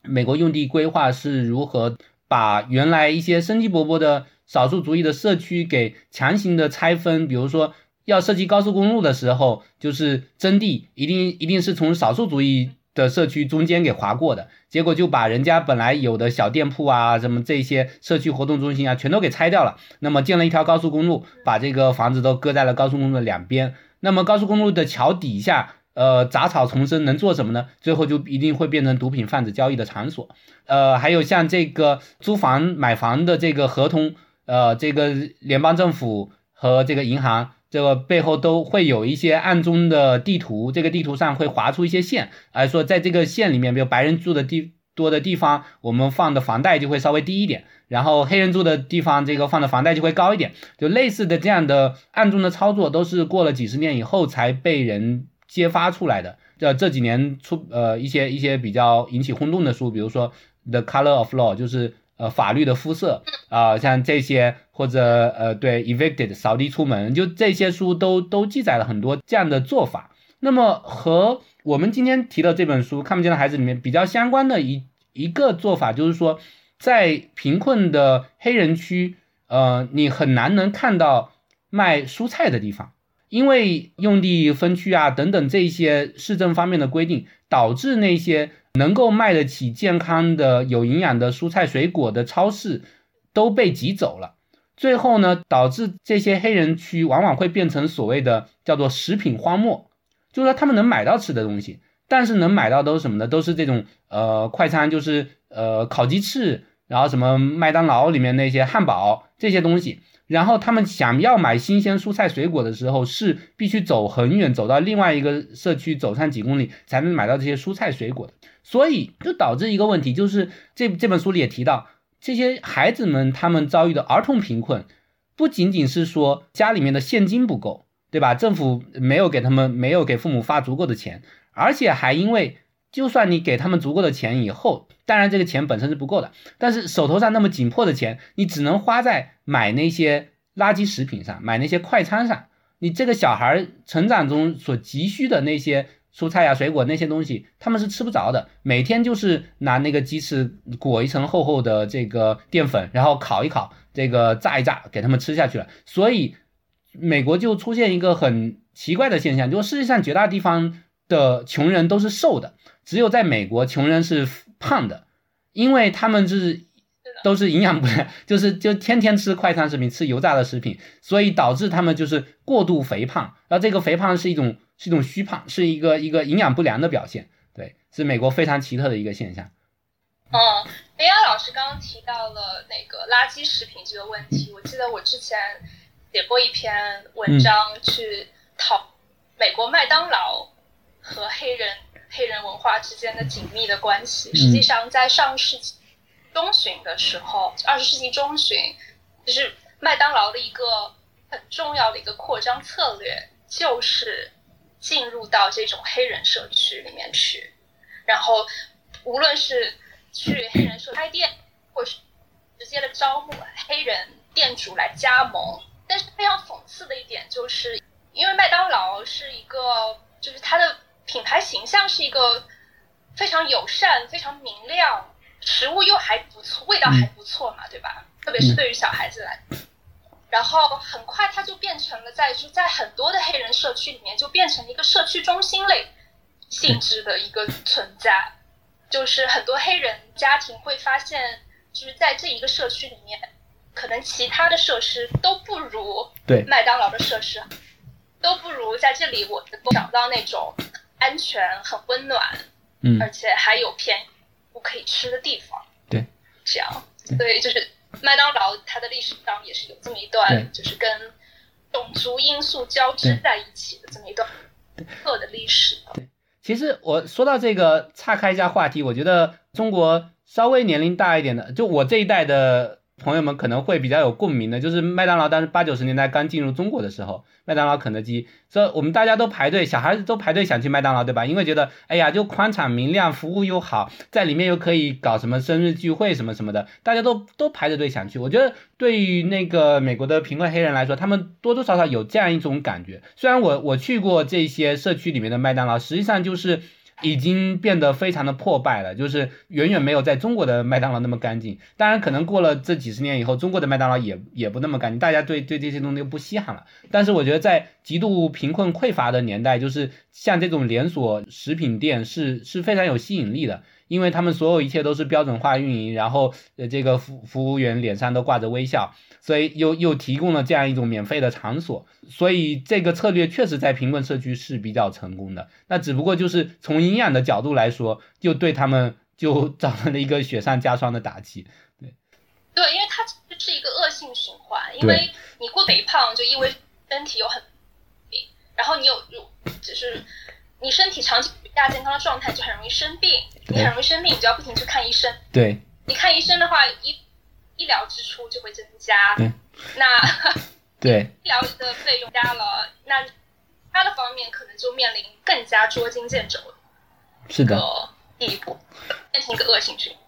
美国用地规划是如何把原来一些生机勃勃的少数族裔的社区给强行的拆分，比如说。要设计高速公路的时候，就是征地，一定一定是从少数族裔的社区中间给划过的，结果就把人家本来有的小店铺啊，什么这些社区活动中心啊，全都给拆掉了。那么建了一条高速公路，把这个房子都搁在了高速公路的两边。那么高速公路的桥底下，呃，杂草丛生，能做什么呢？最后就一定会变成毒品贩子交易的场所。呃，还有像这个租房买房的这个合同，呃，这个联邦政府和这个银行。这个背后都会有一些暗中的地图，这个地图上会划出一些线，而说在这个线里面，比如白人住的地多的地方，我们放的房贷就会稍微低一点，然后黑人住的地方，这个放的房贷就会高一点，就类似的这样的暗中的操作，都是过了几十年以后才被人揭发出来的。这这几年出呃一些一些比较引起轰动的书，比如说《The Color of Law》，就是。呃，法律的肤色啊，像这些或者呃，对，evicted 扫地出门，就这些书都都记载了很多这样的做法。那么和我们今天提到这本书《看不见的孩子》里面比较相关的一一个做法，就是说，在贫困的黑人区，呃，你很难能看到卖蔬菜的地方，因为用地分区啊等等这些市政方面的规定，导致那些。能够卖得起健康的、有营养的蔬菜水果的超市都被挤走了，最后呢，导致这些黑人区往往会变成所谓的叫做食品荒漠，就是说他们能买到吃的东西，但是能买到都是什么呢？都是这种呃快餐，就是呃烤鸡翅，然后什么麦当劳里面那些汉堡这些东西。然后他们想要买新鲜蔬菜水果的时候，是必须走很远，走到另外一个社区，走上几公里才能买到这些蔬菜水果。所以就导致一个问题，就是这这本书里也提到，这些孩子们他们遭遇的儿童贫困，不仅仅是说家里面的现金不够，对吧？政府没有给他们，没有给父母发足够的钱，而且还因为，就算你给他们足够的钱以后，当然这个钱本身是不够的，但是手头上那么紧迫的钱，你只能花在买那些垃圾食品上，买那些快餐上，你这个小孩成长中所急需的那些。蔬菜呀、水果那些东西，他们是吃不着的。每天就是拿那个鸡翅裹一层厚厚的这个淀粉，然后烤一烤，这个炸一炸，给他们吃下去了。所以，美国就出现一个很奇怪的现象，就是世界上绝大地方的穷人都是瘦的，只有在美国穷人是胖的，因为他们就是都是营养不良，就是就天天吃快餐食品，吃油炸的食品，所以导致他们就是过度肥胖。然后这个肥胖是一种。是一种虚胖，是一个一个营养不良的表现，对，是美国非常奇特的一个现象。嗯，A R 老师刚刚提到了那个垃圾食品这个问题，我记得我之前写过一篇文章去讨美国麦当劳和黑人黑人文化之间的紧密的关系。实际上，在上世纪中旬的时候，二十世纪中旬，就是麦当劳的一个很重要的一个扩张策略就是。进入到这种黑人社区里面去，然后无论是去黑人社开店，或是直接的招募黑人店主来加盟。但是非常讽刺的一点就是，因为麦当劳是一个，就是它的品牌形象是一个非常友善、非常明亮，食物又还不错，味道还不错嘛，对吧？特别是对于小孩子来。然后很快，它就变成了在就在很多的黑人社区里面，就变成一个社区中心类性质的一个存在。就是很多黑人家庭会发现，就是在这一个社区里面，可能其他的设施都不如对麦当劳的设施，都不如在这里我能够找到那种安全、很温暖，嗯。而且还有便宜不可以吃的地方。对，这样，对。所以就是麦当劳它的历史上也是有这么一段，就是跟种族因素交织在一起的这么一段特的历史。对。其实我说到这个，岔开一下话题，我觉得中国稍微年龄大一点的，就我这一代的朋友们可能会比较有共鸣的，就是麦当劳当时八九十年代刚进入中国的时候，麦当劳、肯德基，所以我们大家都排队，小孩子都排队想去麦当劳，对吧？因为觉得，哎呀，就宽敞明亮，服务又好，在里面又可以搞什么生日聚会什么什么的，大家都都排着队想去。我觉得对于那个美国的贫困黑人来说，他们多多少少有这样一种感觉。虽然我我去过这些社区里面的麦当劳，实际上就是。已经变得非常的破败了，就是远远没有在中国的麦当劳那么干净。当然，可能过了这几十年以后，中国的麦当劳也也不那么干净，大家对对这些东西又不稀罕了。但是我觉得在极度贫困匮乏的年代，就是像这种连锁食品店是是非常有吸引力的，因为他们所有一切都是标准化运营，然后呃这个服服务员脸上都挂着微笑，所以又又提供了这样一种免费的场所，所以这个策略确实在贫困社区是比较成功的。那只不过就是从营养的角度来说，就对他们就造成了一个雪上加霜的打击。对，对因为它其实是一个恶性循环，因为你过肥胖就意味身体有很病，然后你有有就是你身体长期不亚健康的状态，就很容易生病，你很容易生病，你就要不停去看医生。对。你看医生的话，医医疗支出就会增加，对。那 对。医疗的费用加了，那他的方面可能就面临更加捉襟见肘是的。的地步，变成一个恶性循环。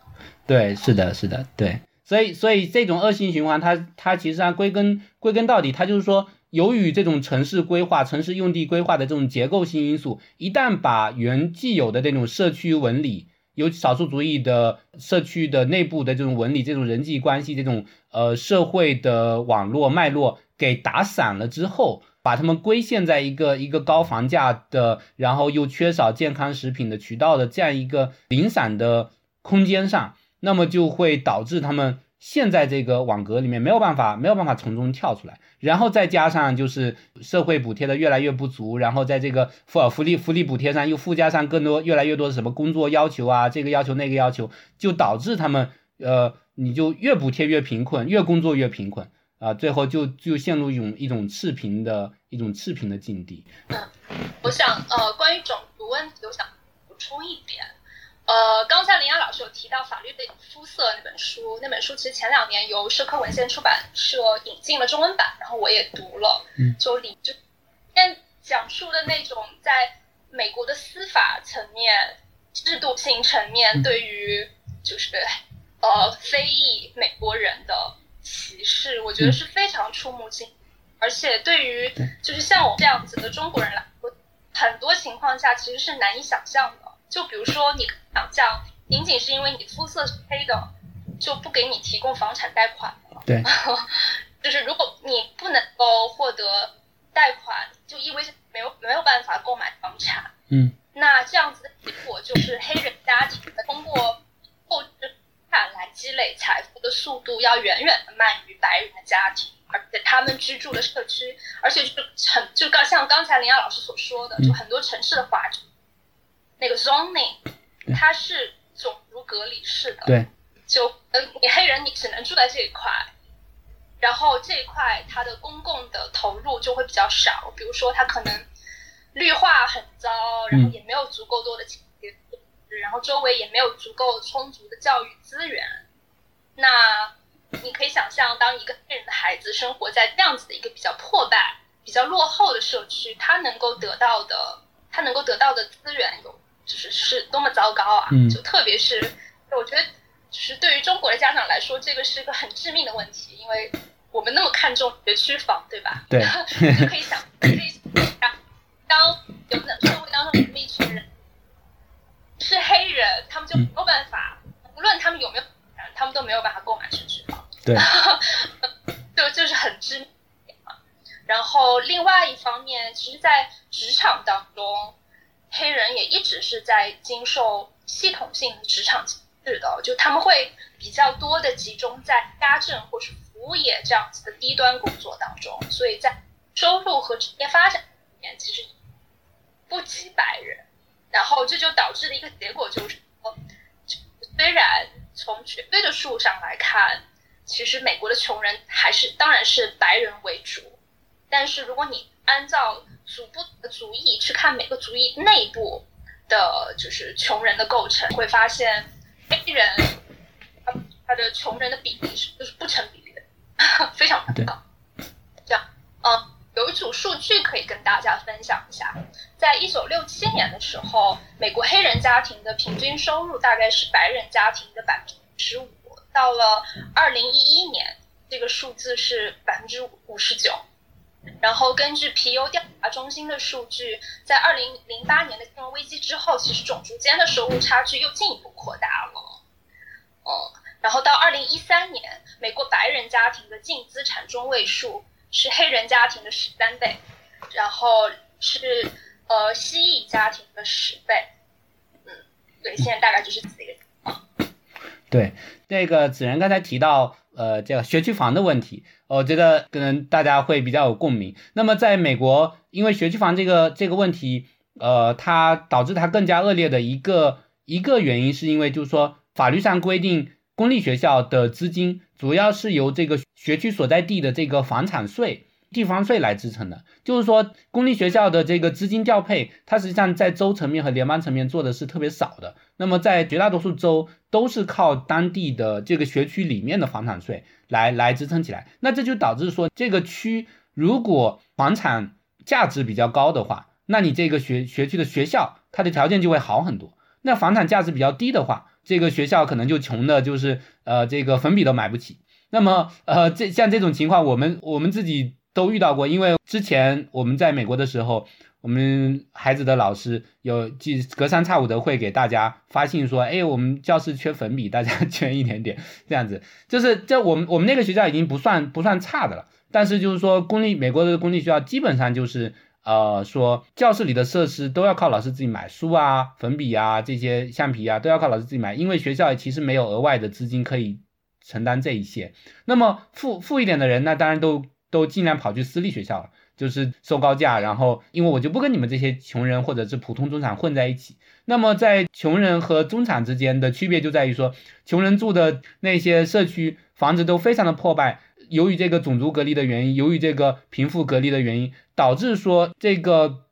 对，是的，是的，对，所以所以这种恶性循环它，它其实上归根归根到底，它就是说，由于这种城市规划、城市用地规划的这种结构性因素，一旦把原既有的这种社区纹理，由少数族裔的社区的内部的这种纹理、这种人际关系、这种呃社会的网络脉络给打散了之后，把他们归陷在一个一个高房价的，然后又缺少健康食品的渠道的这样一个零散的空间上，那么就会导致他们现在这个网格里面，没有办法没有办法从中跳出来。然后再加上就是社会补贴的越来越不足，然后在这个福福利福利补贴上又附加上更多越来越多的什么工作要求啊，这个要求那个要求，就导致他们呃，你就越补贴越贫困，越工作越贫困。啊，最后就就陷入一种一种赤贫的一种赤贫的境地。我想，呃，关于种族问题，我想补充一点。呃，刚才林阳老师有提到《法律的肤色》那本书，那本书其实前两年由社科文献出版社引进了中文版，然后我也读了，嗯就里就但讲述的那种在美国的司法层面、制度性层面嗯。对于就是呃非裔美国人的歧视，我觉得是非常触目惊，而且对于就是像我这样子的中国人来说，很多情况下其实是难以想象的。就比如说，你想象仅仅是因为你肤色是黑的，就不给你提供房产贷款了。对，就是如果你不能够获得贷款，就意味着没有没有办法购买房产。嗯那这样子的结果就是黑人家庭通过透支产来积累财富的速度要远远的慢于白人的家庭，而且他们居住的社区，而且就是很就刚像刚才林亚老师所说的，就很多城市的划制，那个 zoning，它是种族隔离式的，对，就嗯你黑人你只能住在这一块。然后这一块它的公共的投入就会比较少，比如说它可能绿化很糟，然后也没有足够多的清洁然后周围也没有足够充足的教育资源。那你可以想象，当一个黑人的孩子生活在这样子的一个比较破败、比较落后的社区，他能够得到的，他能够得到的资源有，就是是多么糟糕啊！嗯就特别是我觉得，就是对于中国的家长来说，这个是个很致命的问题，因为我们那么看重学区房，对吧？对你就可以想，可以想象，当有的社会当中有一群人是黑人，他们就没有办法，无论他们有没有钱，他们都没有办法购买学区房。对，就就是很致命。然后另外一方面，其实，在职场当中，黑人也一直是在经受系统性职场歧视的，就他们会比较多的集中在家政或是服务业这样子的低端工作当中，所以在收入和职业发展里面，其实不及白人。然后这就导致的一个结果就是说，虽然从绝对的数上来看，其实美国的穷人还是当然是白人为主，但是如果你按照族部的族裔去看每个族裔内部的，就是穷人的构成，会发现黑人他他的穷人的比例是就是不成比例的，非常高。这样，嗯。有一组数据可以跟大家分享一下，在一九六七年的时候，美国黑人家庭的平均收入大概是白人家庭的百分之十五，到了二零一一年，这个数字是百分之五十九。然后根据皮尤调查中心的数据，在二零零八年的金融危机之后，其实种族间的收入差距又进一步扩大了。哦，然后到二零一三年，美国白人家庭的净资产中位数。是黑人家庭的十三倍，然后是呃蜥蜴家庭的十倍，嗯，对，现在大概就是这个情况。对，那个子仁刚才提到呃这个学区房的问题，我觉得可能大家会比较有共鸣。那么在美国，因为学区房这个这个问题，呃，它导致它更加恶劣的一个一个原因，是因为就是说法律上规定。公立学校的资金主要是由这个学区所在地的这个房产税、地方税来支撑的。就是说，公立学校的这个资金调配，它实际上在州层面和联邦层面做的是特别少的。那么，在绝大多数州都是靠当地的这个学区里面的房产税来来支撑起来。那这就导致说，这个区如果房产价值比较高的话，那你这个学学区的学校它的条件就会好很多。那房产价值比较低的话，这个学校可能就穷的，就是呃，这个粉笔都买不起。那么呃，这像这种情况，我们我们自己都遇到过。因为之前我们在美国的时候，我们孩子的老师有几隔三差五的会给大家发信说，哎，我们教室缺粉笔，大家 捐一点点，这样子。就是这我们我们那个学校已经不算不算差的了，但是就是说公立美国的公立学校基本上就是。呃，说教室里的设施都要靠老师自己买书啊、粉笔啊、这些橡皮啊，都要靠老师自己买，因为学校其实没有额外的资金可以承担这一些。那么富富一点的人，那当然都都尽量跑去私立学校了，就是收高价。然后，因为我就不跟你们这些穷人或者是普通中产混在一起。那么，在穷人和中产之间的区别就在于说，穷人住的那些社区房子都非常的破败。由于这个种族隔离的原因，由于这个贫富隔离的原因，导致说这个，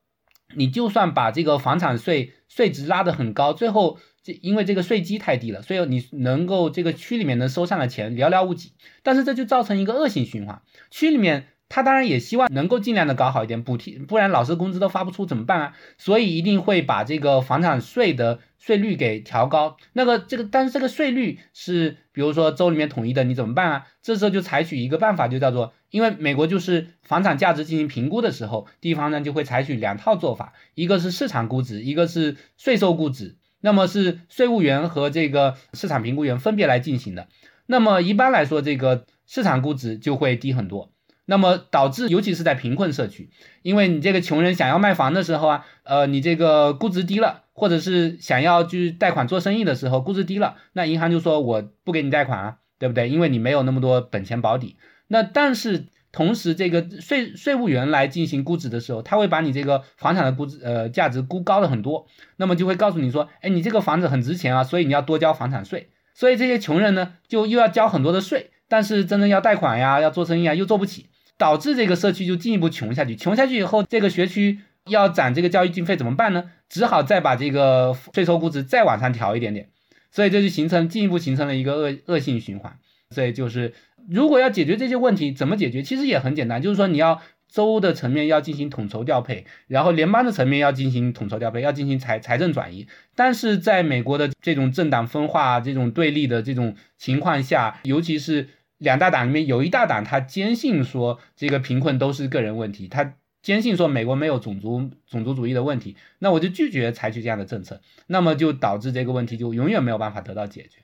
你就算把这个房产税税值拉得很高，最后这因为这个税基太低了，所以你能够这个区里面能收上的钱寥寥无几。但是这就造成一个恶性循环，区里面。他当然也希望能够尽量的搞好一点补贴，不然老师工资都发不出怎么办啊？所以一定会把这个房产税的税率给调高。那个这个，但是这个税率是比如说州里面统一的，你怎么办啊？这时候就采取一个办法，就叫做，因为美国就是房产价值进行评估的时候，地方呢就会采取两套做法，一个是市场估值，一个是税收估值。那么是税务员和这个市场评估员分别来进行的。那么一般来说，这个市场估值就会低很多。那么导致，尤其是在贫困社区，因为你这个穷人想要卖房的时候啊，呃，你这个估值低了，或者是想要去贷款做生意的时候，估值低了，那银行就说我不给你贷款啊，对不对？因为你没有那么多本钱保底。那但是同时，这个税税务员来进行估值的时候，他会把你这个房产的估值呃价值估高了很多，那么就会告诉你说，哎，你这个房子很值钱啊，所以你要多交房产税。所以这些穷人呢，就又要交很多的税，但是真正要贷款呀，要做生意啊，又做不起。导致这个社区就进一步穷下去，穷下去以后，这个学区要攒这个教育经费怎么办呢？只好再把这个税收估值再往上调一点点，所以这就形成进一步形成了一个恶恶性循环。所以就是如果要解决这些问题，怎么解决？其实也很简单，就是说你要州的层面要进行统筹调配，然后联邦的层面要进行统筹调配，要进行财财政转移。但是在美国的这种政党分化、这种对立的这种情况下，尤其是。两大党里面有一大党，他坚信说这个贫困都是个人问题，他坚信说美国没有种族种族主义的问题，那我就拒绝采取这样的政策，那么就导致这个问题就永远没有办法得到解决。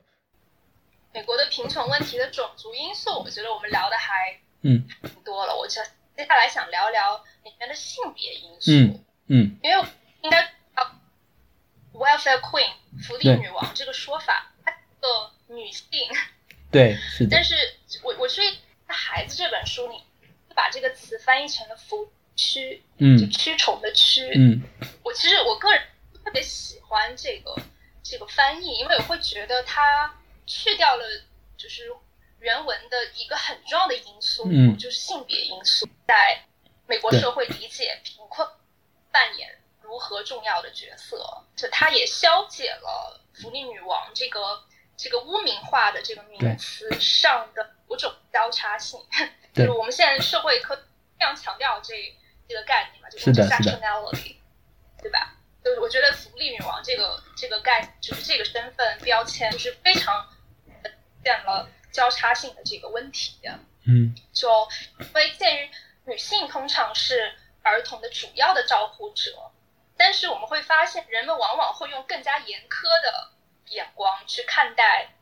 美国的贫穷问题的种族因素，我觉得我们聊的还嗯挺多了，我接接下来想聊聊里面的性别因素，嗯嗯，因为应该啊 welfare queen 福利女王这个说法，它个女性。对，是的。但是我我是孩子这本书里，把这个词翻译成了“福蛆”，嗯，就蛆虫的蛆。嗯，我其实我个人特别喜欢这个这个翻译，因为我会觉得它去掉了就是原文的一个很重要的因素，嗯。就是性别因素，在美国社会理解贫困扮演如何重要的角色，就它也消解了福利女王这个这个污名化的这个名词上的五种交叉性，就是我们现在社会科非常强调这这个概念嘛，就是 intersectionality，对吧？就是我觉得福利女王这个这个概，就是这个身份标签，就是非常出现了交叉性的这个问题。嗯就因为鉴于女性通常是儿童的主要的照护者，但是我们会发现，人们往往会用更加严苛的眼光去看待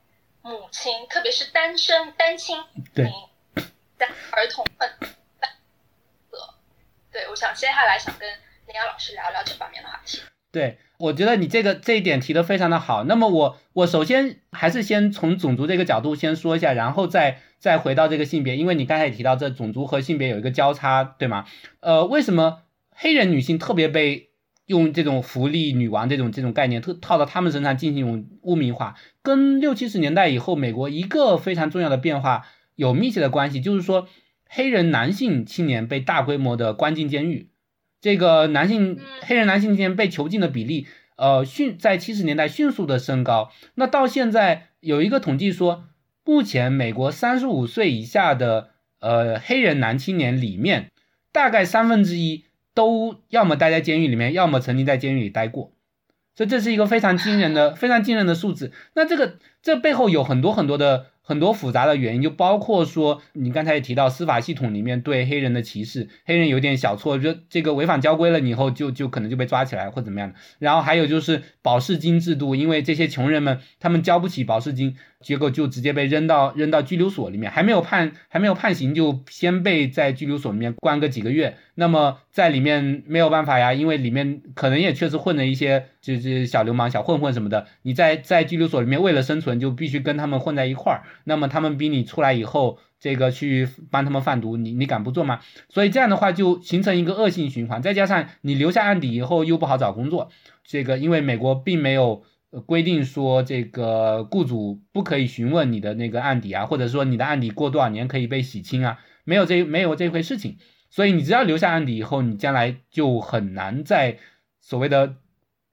母亲，特别是单身单亲对在儿童们的。对，我想接下来想跟林瑶老师聊聊这方面的话题。对，我觉得你这个这一点提的非常的好。那么我我首先还是先从种族这个角度先说一下，然后再再回到这个性别，因为你刚才也提到这种族和性别有一个交叉，对吗？呃，为什么黑人女性特别被用这种福利女王这种这种概念特套到他们身上进行污名化，跟六七十年代以后美国一个非常重要的变化有密切的关系，就是说黑人男性青年被大规模的关进监狱。这个男性嗯黑人男性青年被囚禁的比例，呃，迅在七十年代迅速的升高。那到现在有一个统计说，目前美国三十五岁以下的呃黑人男青年里面，大概三分之一都要么待在监狱里面，要么曾经在监狱里待过。所以这是一个非常惊人的、非常惊人的数字。那这个这背后有很多很多的很多复杂的原因，就包括说你刚才也提到司法系统里面对黑人的歧视，黑人有点小错，就这个违反交规了以后就就可能就被抓起来或怎么样的。然后还有就是保释金制度，因为这些穷人们他们交不起保释金，结果就直接被扔到扔到拘留所里面，还没有判还没有判刑就先被在拘留所里面关个几个月。那么在里面没有办法呀，因为里面可能也确实混了一些就是小流氓、小混混什么的。你在在拘留所里面为了生存，就必须跟他们混在一块儿。那么他们逼你出来以后，这个去帮他们贩毒，你你敢不做吗？所以这样的话就形成一个恶性循环。再加上你留下案底以后又不好找工作，这个因为美国并没有。呃规定说，这个雇主不可以询问你的那个案底啊，或者说你的案底过多少年可以被洗清啊，没有这没有这回事情。所以你只要留下案底以后，你将来就很难在所谓的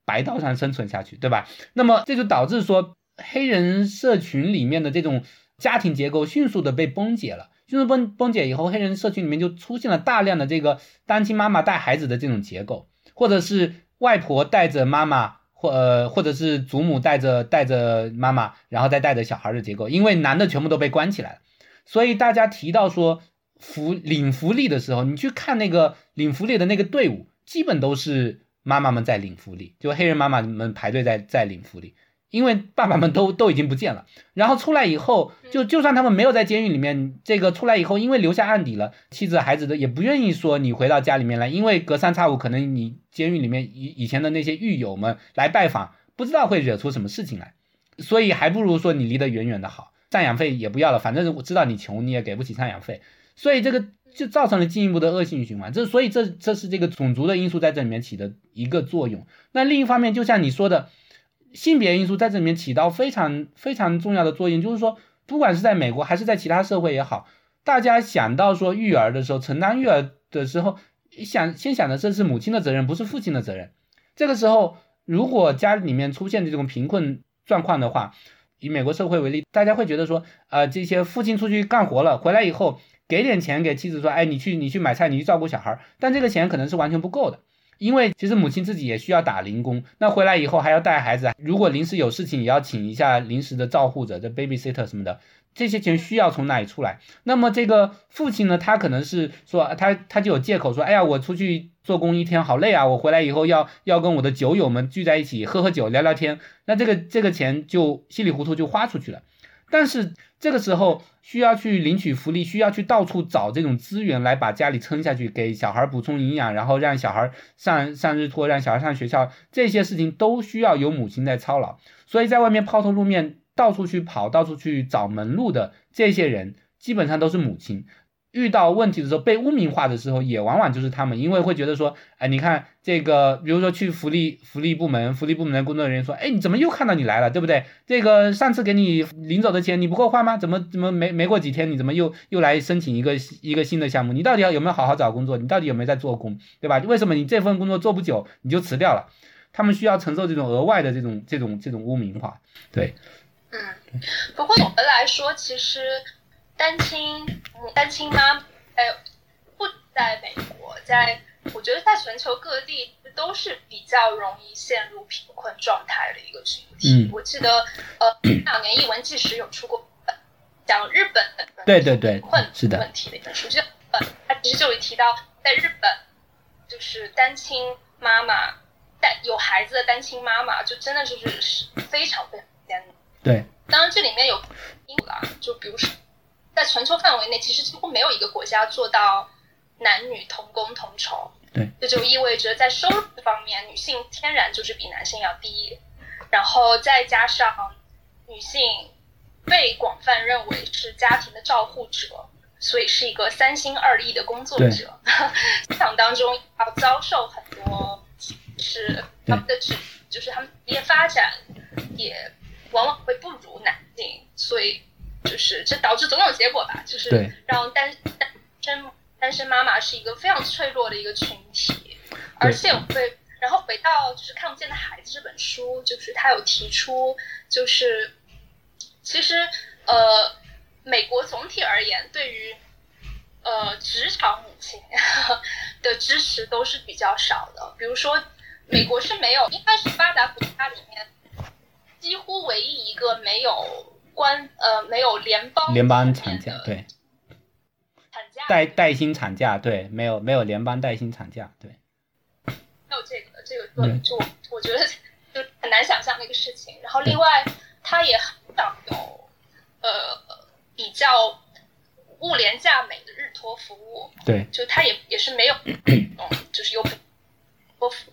白道上生存下去，对吧？那么这就导致说，黑人社群里面的这种家庭结构迅速的被崩解了。迅速崩崩解以后，黑人社群里面就出现了大量的这个单亲妈妈带孩子的这种结构，或者是外婆带着妈妈，或呃或者是祖母带着带着妈妈，然后再带着小孩的结构。因为男的全部都被关起来了，所以大家提到说福领福利的时候，你去看那个领福利的那个队伍，基本都是妈妈们在领福利，就黑人妈妈们排队在在领福利。因为爸爸们都都已经不见了，然后出来以后，就就算他们没有在监狱里面，这个出来以后，因为留下案底了，妻子孩子的也不愿意说你回到家里面来，因为隔三差五可能你监狱里面以以前的那些狱友们来拜访，不知道会惹出什么事情来，所以还不如说你离得远远的好，赡养费也不要了，反正我知道你穷，你也给不起赡养费，所以这个就造成了进一步的恶性循环。这所以这这是这个种族的因素在这里面起的一个作用。那另一方面，就像你说的。性别因素在这里面起到非常非常重要的作用，就是说，不管是在美国还是在其他社会也好，大家想到说育儿的时候，承担育儿的时候，想先想的这是母亲的责任，不是父亲的责任。这个时候，如果家里面出现这种贫困状况的话，以美国社会为例，大家会觉得说，呃，这些父亲出去干活了，回来以后给点钱给妻子说，哎，你去你去买菜，你去照顾小孩，但这个钱可能是完全不够的。因为其实母亲自己也需要打零工，那回来以后还要带孩子，如果临时有事情也要请一下临时的照护者，这 babysitter 什么的，这些钱需要从哪里出来？那么这个父亲呢，他可能是说他他就有借口说，哎呀，我出去做工一天好累啊，我回来以后要要跟我的酒友们聚在一起喝喝酒聊聊天，那这个这个钱就稀里糊涂就花出去了。但是这个时候需要去领取福利，需要去到处找这种资源来把家里撑下去，给小孩补充营养，然后让小孩上上日托，让小孩上学校，这些事情都需要有母亲在操劳。所以在外面抛头露面，到处去跑，到处去找门路的这些人，基本上都是母亲。遇到问题的时候被污名化的时候，也往往就是他们，因为会觉得说，哎，你看这个，比如说去福利福利部门，福利部门的工作人员说，哎，你怎么又看到你来了，对不对？这个上次给你领走的钱你不够花吗？怎么怎么没没过几天，你怎么又又来申请一个一个新的项目？你到底有没有好好找工作？你到底有没有在做工，对吧？为什么你这份工作做不久你就辞掉了？他们需要承受这种额外的这种这种这种污名化，对。嗯，不过总的来说，其实。单亲母单亲妈，在不在美国，在我觉得在全球各地都是比较容易陷入贫困状态的一个群体。嗯，我记得呃两年译文纪实有出过讲日本的对对对困是的问题的一本书，就呃它其实就有提到在日本，就是单亲妈妈带有孩子的单亲妈妈，就真的就是是非常非常艰难。对，当然这里面有因啦，就比如说。在全球范围内，其实几乎没有一个国家做到男女同工同酬。对，这就意味着在收入方面，女性天然就是比男性要低。然后再加上女性被广泛认为是家庭的照护者，所以是一个三心二意的工作者。职场当中要遭受很多，是他们的职，就是他们职业发展也往往会不如男性，所以。就是这导致总有结果吧，就是让单单身单身妈妈是一个非常脆弱的一个群体，而且我会，然后回到就是看不见的孩子这本书，就是他有提出，就是其实呃，美国总体而言对于呃职场母亲的支持都是比较少的，比如说美国是没有，应该是发达国家里面几乎唯一一个没有。关呃没有联邦联邦产假对，产假带带薪产假对没有没有联邦带薪产假对，没有这个这个就我我觉得就很难想象那个事情。然后另外他也很少有呃比较物廉价美的日托服务，对，就他也也是没有 嗯就是有托服，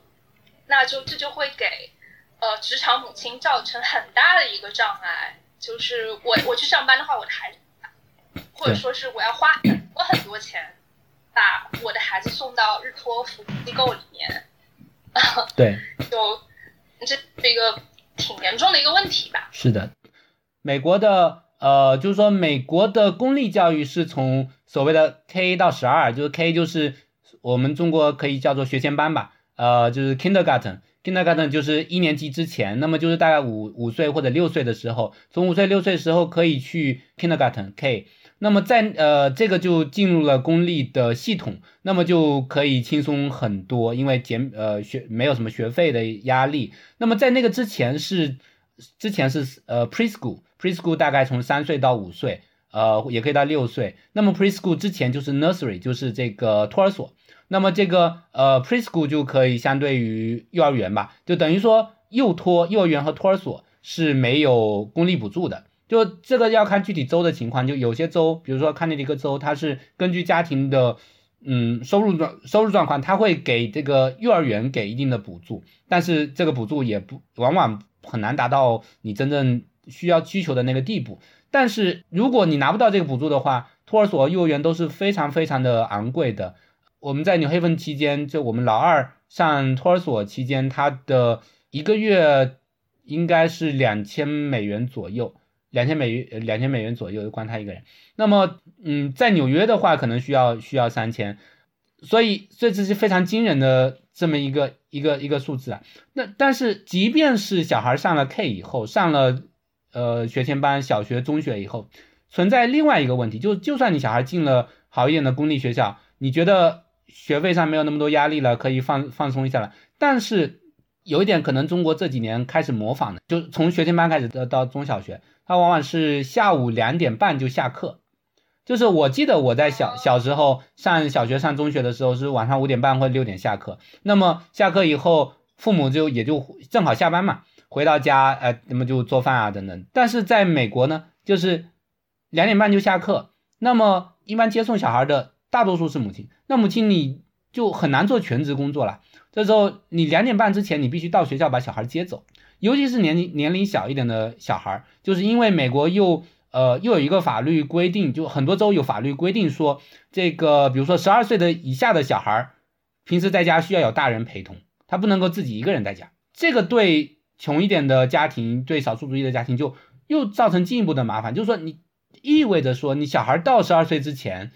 那就这就会给呃职场母亲造成很大的一个障碍。就是我我去上班的话，我的孩子，或者说是我要花很多很多钱，把我的孩子送到日托服机构里面，对，就这是一个挺严重的一个问题吧。是的，美国的呃，就是说美国的公立教育是从所谓的 K 到十二，就是 K 就是我们中国可以叫做学前班吧，呃，就是 Kindergarten。Kindergarten 就是一年级之前，那么就是大概五五岁或者六岁的时候，从五岁六岁时候可以去 Kindergarten K，那么在呃这个就进入了公立的系统，那么就可以轻松很多，因为减呃学没有什么学费的压力。那么在那个之前是之前是呃 preschool，preschool 大概从三岁到五岁，呃也可以到六岁。那么 preschool 之前就是 nursery，就是这个托儿所。那么这个呃 preschool 就可以相对于幼儿园吧，就等于说幼托、幼儿园和托儿所是没有公立补助的，就这个要看具体州的情况，就有些州，比如说康涅狄格州，它是根据家庭的嗯收入状收入状况，它会给这个幼儿园给一定的补助，但是这个补助也不往往很难达到你真正需要需求的那个地步。但是如果你拿不到这个补助的话，托儿所、幼儿园都是非常非常的昂贵的。我们在纽黑文期间，就我们老二上托儿所期间，他的一个月应该是两千美元左右，两千美元两千美元左右，光他一个人。那么，嗯，在纽约的话，可能需要需要三千，所以这这是非常惊人的这么一个一个一个数字啊。那但是，即便是小孩上了 K 以后，上了呃学前班、小学、中学以后，存在另外一个问题，就就算你小孩进了好一点的公立学校，你觉得？学费上没有那么多压力了，可以放放松一下了。但是有一点，可能中国这几年开始模仿的，就从学前班开始到到中小学，它往往是下午两点半就下课。就是我记得我在小小时候上小学、上中学的时候，是晚上五点半或者六点下课。那么下课以后，父母就也就正好下班嘛，回到家，呃，那么就做饭啊等等。但是在美国呢，就是两点半就下课，那么一般接送小孩的。大多数是母亲，那母亲你就很难做全职工作了。这时候你两点半之前你必须到学校把小孩接走，尤其是年龄年龄小一点的小孩，就是因为美国又呃，又有一个法律规定，就很多州有法律规定说，这个比如说十二岁的以下的小孩，平时在家需要有大人陪同，他不能够自己一个人在家。这个对穷一点的家庭，对少数族裔的家庭，就又造成进一步的麻烦。就是说，你意味着说，你小孩到十二岁之前，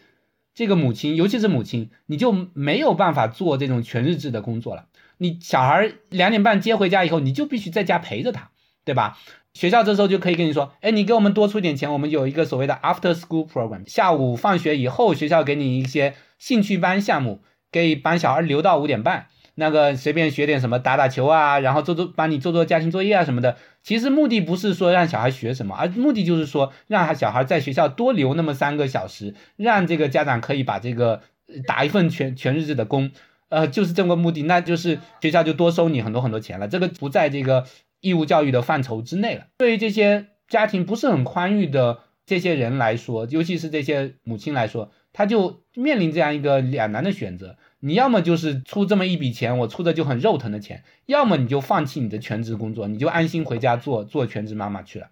这个母亲，尤其是母亲，你就没有办法做这种全日制的工作了。你小孩两点半接回家以后，你就必须在家陪着他，对吧？学校这时候就可以跟你说，哎，你给我们多出点钱，我们有一个所谓的 after school program，下午放学以后，学校给你一些兴趣班项目，可以帮小孩留到五点半，那个随便学点什么打打球啊，然后做做帮你做做家庭作业啊什么的。其实目的不是说让小孩学什么，而目的就是说让小孩在学校多留那么三个小时，让这个家长可以把这个打一份全全日制的工，呃，就是这么个目的，那就是学校就多收你很多很多钱了。这个不在这个。义务教育的范畴之内了。对于这些家庭不是很宽裕的这些人来说，尤其是这些母亲来说，他就面临这样一个两难的选择：你要么就是出这么一笔钱，我出的就很肉疼的钱；要么你就放弃你的全职工作，你就安心回家做做全职妈妈去了。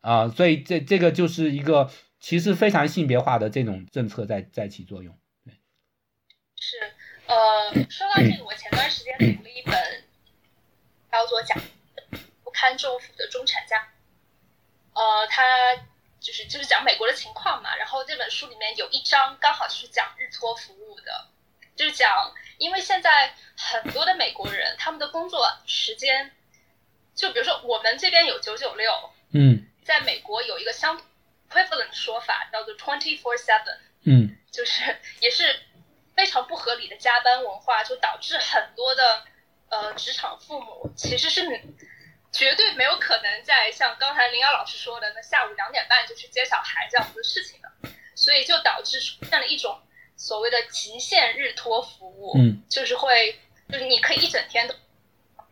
啊，所以这这个就是一个其实非常性别化的这种政策在在起作用。是，呃，说到这个，我前段时间读了一本叫做《讲不》。堪重负的中产家，呃，他就是就是讲美国的情况嘛。然后这本书里面有一章刚好是讲日托服务的，就是讲，因为现在很多的美国人他们的工作时间，就比如说我们这边有九九六，嗯，在美国有一个相 equivalent 的说法叫做 twenty four seven，嗯，就是也是非常不合理的加班文化，就导致很多的呃职场父母其实是。绝对没有可能在像刚才林瑶老师说的，那下午两点半就去接小孩这样子的事情的，所以就导致出现了一种所谓的极限日托服务，嗯，就是会，就是你可以一整天都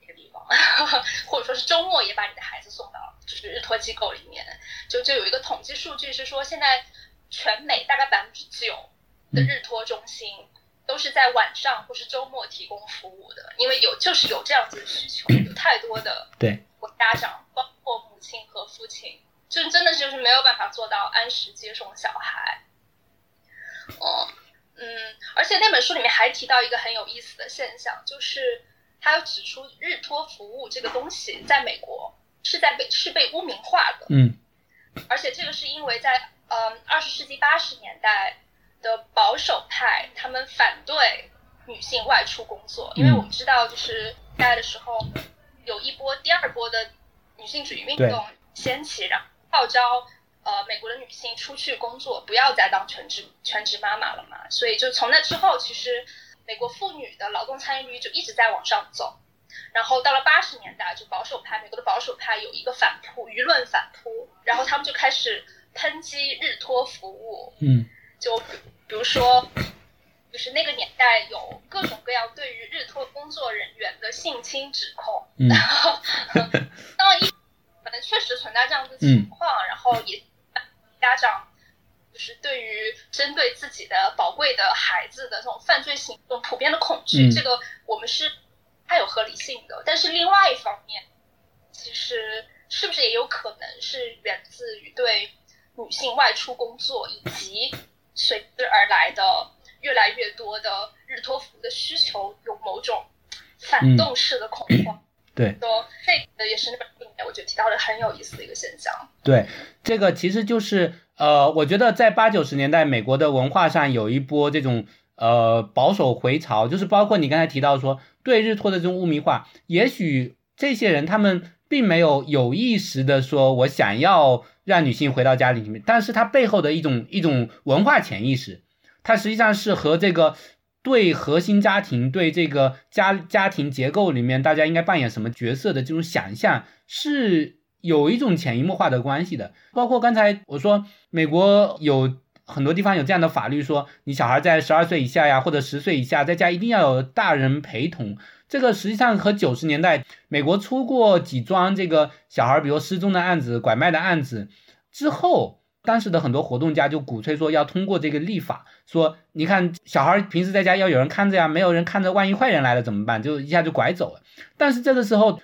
一个地方，或者说是周末也把你的孩子送到就是日托机构里面，就就有一个统计数据是说，现在全美大概百分之九的日托中心都是在晚上或是周末提供服务的，因为有就是有这样子的需求，有太多的对。家长包括母亲和父亲，就真的就是没有办法做到按时接送小孩。哦，嗯，而且那本书里面还提到一个很有意思的现象，就是他指出日托服务这个东西在美国是在被是被污名化的。嗯，而且这个是因为在呃二十世纪八十年代的保守派他们反对女性外出工作，因为我们知道就是在的时候。有一波第二波的女性主义运动掀起，然后号召呃美国的女性出去工作，不要再当全职全职妈妈了嘛。所以就从那之后，其实美国妇女的劳动参与率就一直在往上走。然后到了八十年代，就保守派美国的保守派有一个反扑，舆论反扑，然后他们就开始抨击日托服务。嗯，就比如说。就是那个年代有各种各样对于日托工作人员的性侵指控，然后当然一可能确实存在这样的情况，然后也家长就是对于针对自己的宝贵的孩子的这种犯罪行动普遍的恐惧，这个我们是它有合理性的。但是另外一方面，其实是不是也有可能是源自于对女性外出工作以及随之而来的。越来越多的日托服的需求有某种反动式的恐慌，对，说这个也是那本书里面我觉得提到的很有意思的一个现象。对，这个其实就是呃，我觉得在八九十年代美国的文化上有一波这种呃保守回潮，就是包括你刚才提到说对日托的这种污名化，也许这些人他们并没有有意识的说我想要让女性回到家里面，但是他背后的一种一种文化潜意识。它实际上是和这个对核心家庭、对这个家家庭结构里面大家应该扮演什么角色的这种想象是有一种潜移默化的关系的。包括刚才我说，美国有很多地方有这样的法律，说你小孩在十二岁以下呀，或者十岁以下，在家一定要有大人陪同。这个实际上和九十年代美国出过几桩这个小孩，比如失踪的案子、拐卖的案子之后。当时的很多活动家就鼓吹说要通过这个立法，说你看小孩平时在家要有人看着呀，没有人看着，万一坏人来了怎么办？就一下就拐走了。但是这个时候，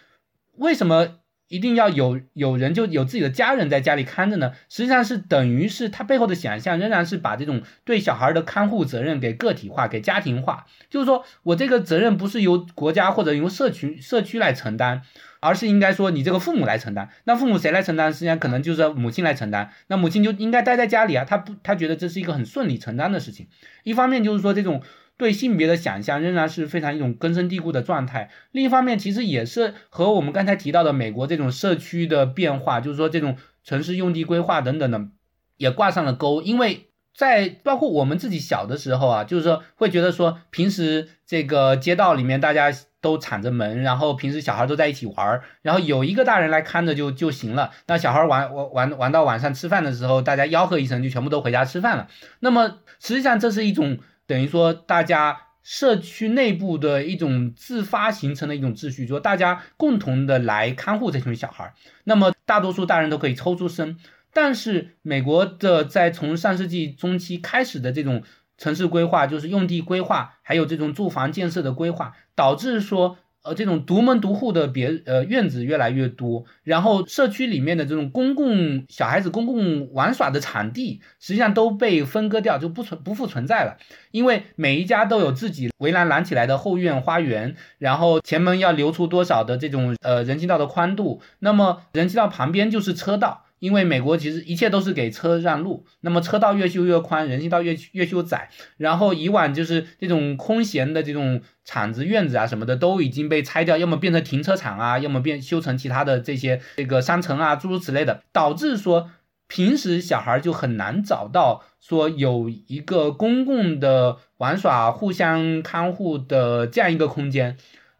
为什么一定要有有人就有自己的家人在家里看着呢？实际上是等于是他背后的想象仍然是把这种对小孩的看护责任给个体化、给家庭化，就是说我这个责任不是由国家或者由社区社区来承担，而是应该说你这个父母来承担。那父母谁来承担？实际上可能就是母亲来承担。那母亲就应该待在家里啊，她不她觉得这是一个很顺理成章的事情。一方面就是说这种。对性别的想象仍然是非常一种根深蒂固的状态。另一方面，其实也是和我们刚才提到的美国这种社区的变化，就是说这种城市用地规划等等的，也挂上了钩。因为在包括我们自己小的时候啊，就是说会觉得说，平时这个街道里面大家都敞着门，然后平时小孩都在一起玩，然后有一个大人来看着就就行了。那小孩玩玩玩玩到晚上吃饭的时候，大家吆喝一声，就全部都回家吃饭了。那么实际上这是一种。等于说，大家社区内部的一种自发形成的一种秩序，说大家共同的来看护这群小孩，那么大多数大人都可以抽出身。但是美国的在从上世纪中期开始的这种城市规划，就是用地规划，还有这种住房建设的规划，导致说。呃，这种独门独户的别呃院子越来越多，然后社区里面的这种公共小孩子公共玩耍的场地，实际上都被分割掉，就不存不复存在了。因为每一家都有自己围栏拦起来的后院花园，然后前门要留出多少的这种呃人行道的宽度，那么人行道旁边就是车道。因为美国其实一切都是给车让路，那么车道越修越宽，人行道越越修窄，然后以往就是这种空闲的这种厂子、院子啊什么的都已经被拆掉，要么变成停车场啊，要么变修成其他的这些这个商城啊，诸如此类的，导致说平时小孩就很难找到说有一个公共的玩耍、互相看护的这样一个空间。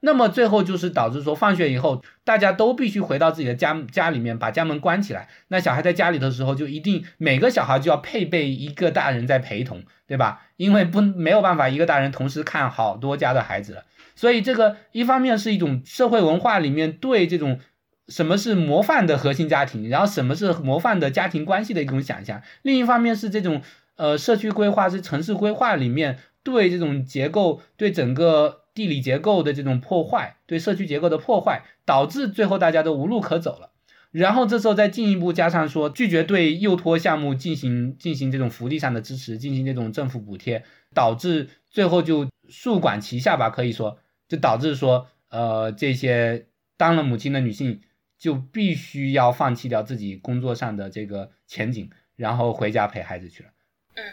那么最后就是导致说，放学以后大家都必须回到自己的家家里面，把家门关起来。那小孩在家里的时候，就一定每个小孩就要配备一个大人在陪同，对吧？因为不没有办法一个大人同时看好多家的孩子了。所以这个一方面是一种社会文化里面对这种什么是模范的核心家庭，然后什么是模范的家庭关系的一种想象。另一方面是这种呃社区规划是城市规划里面对这种结构对整个。地理结构的这种破坏，对社区结构的破坏，导致最后大家都无路可走了。然后这时候再进一步加上说，拒绝对幼托项目进行进行这种福利上的支持，进行这种政府补贴，导致最后就束管齐下吧，可以说就导致说，呃，这些当了母亲的女性就必须要放弃掉自己工作上的这个前景，然后回家陪孩子去了。嗯，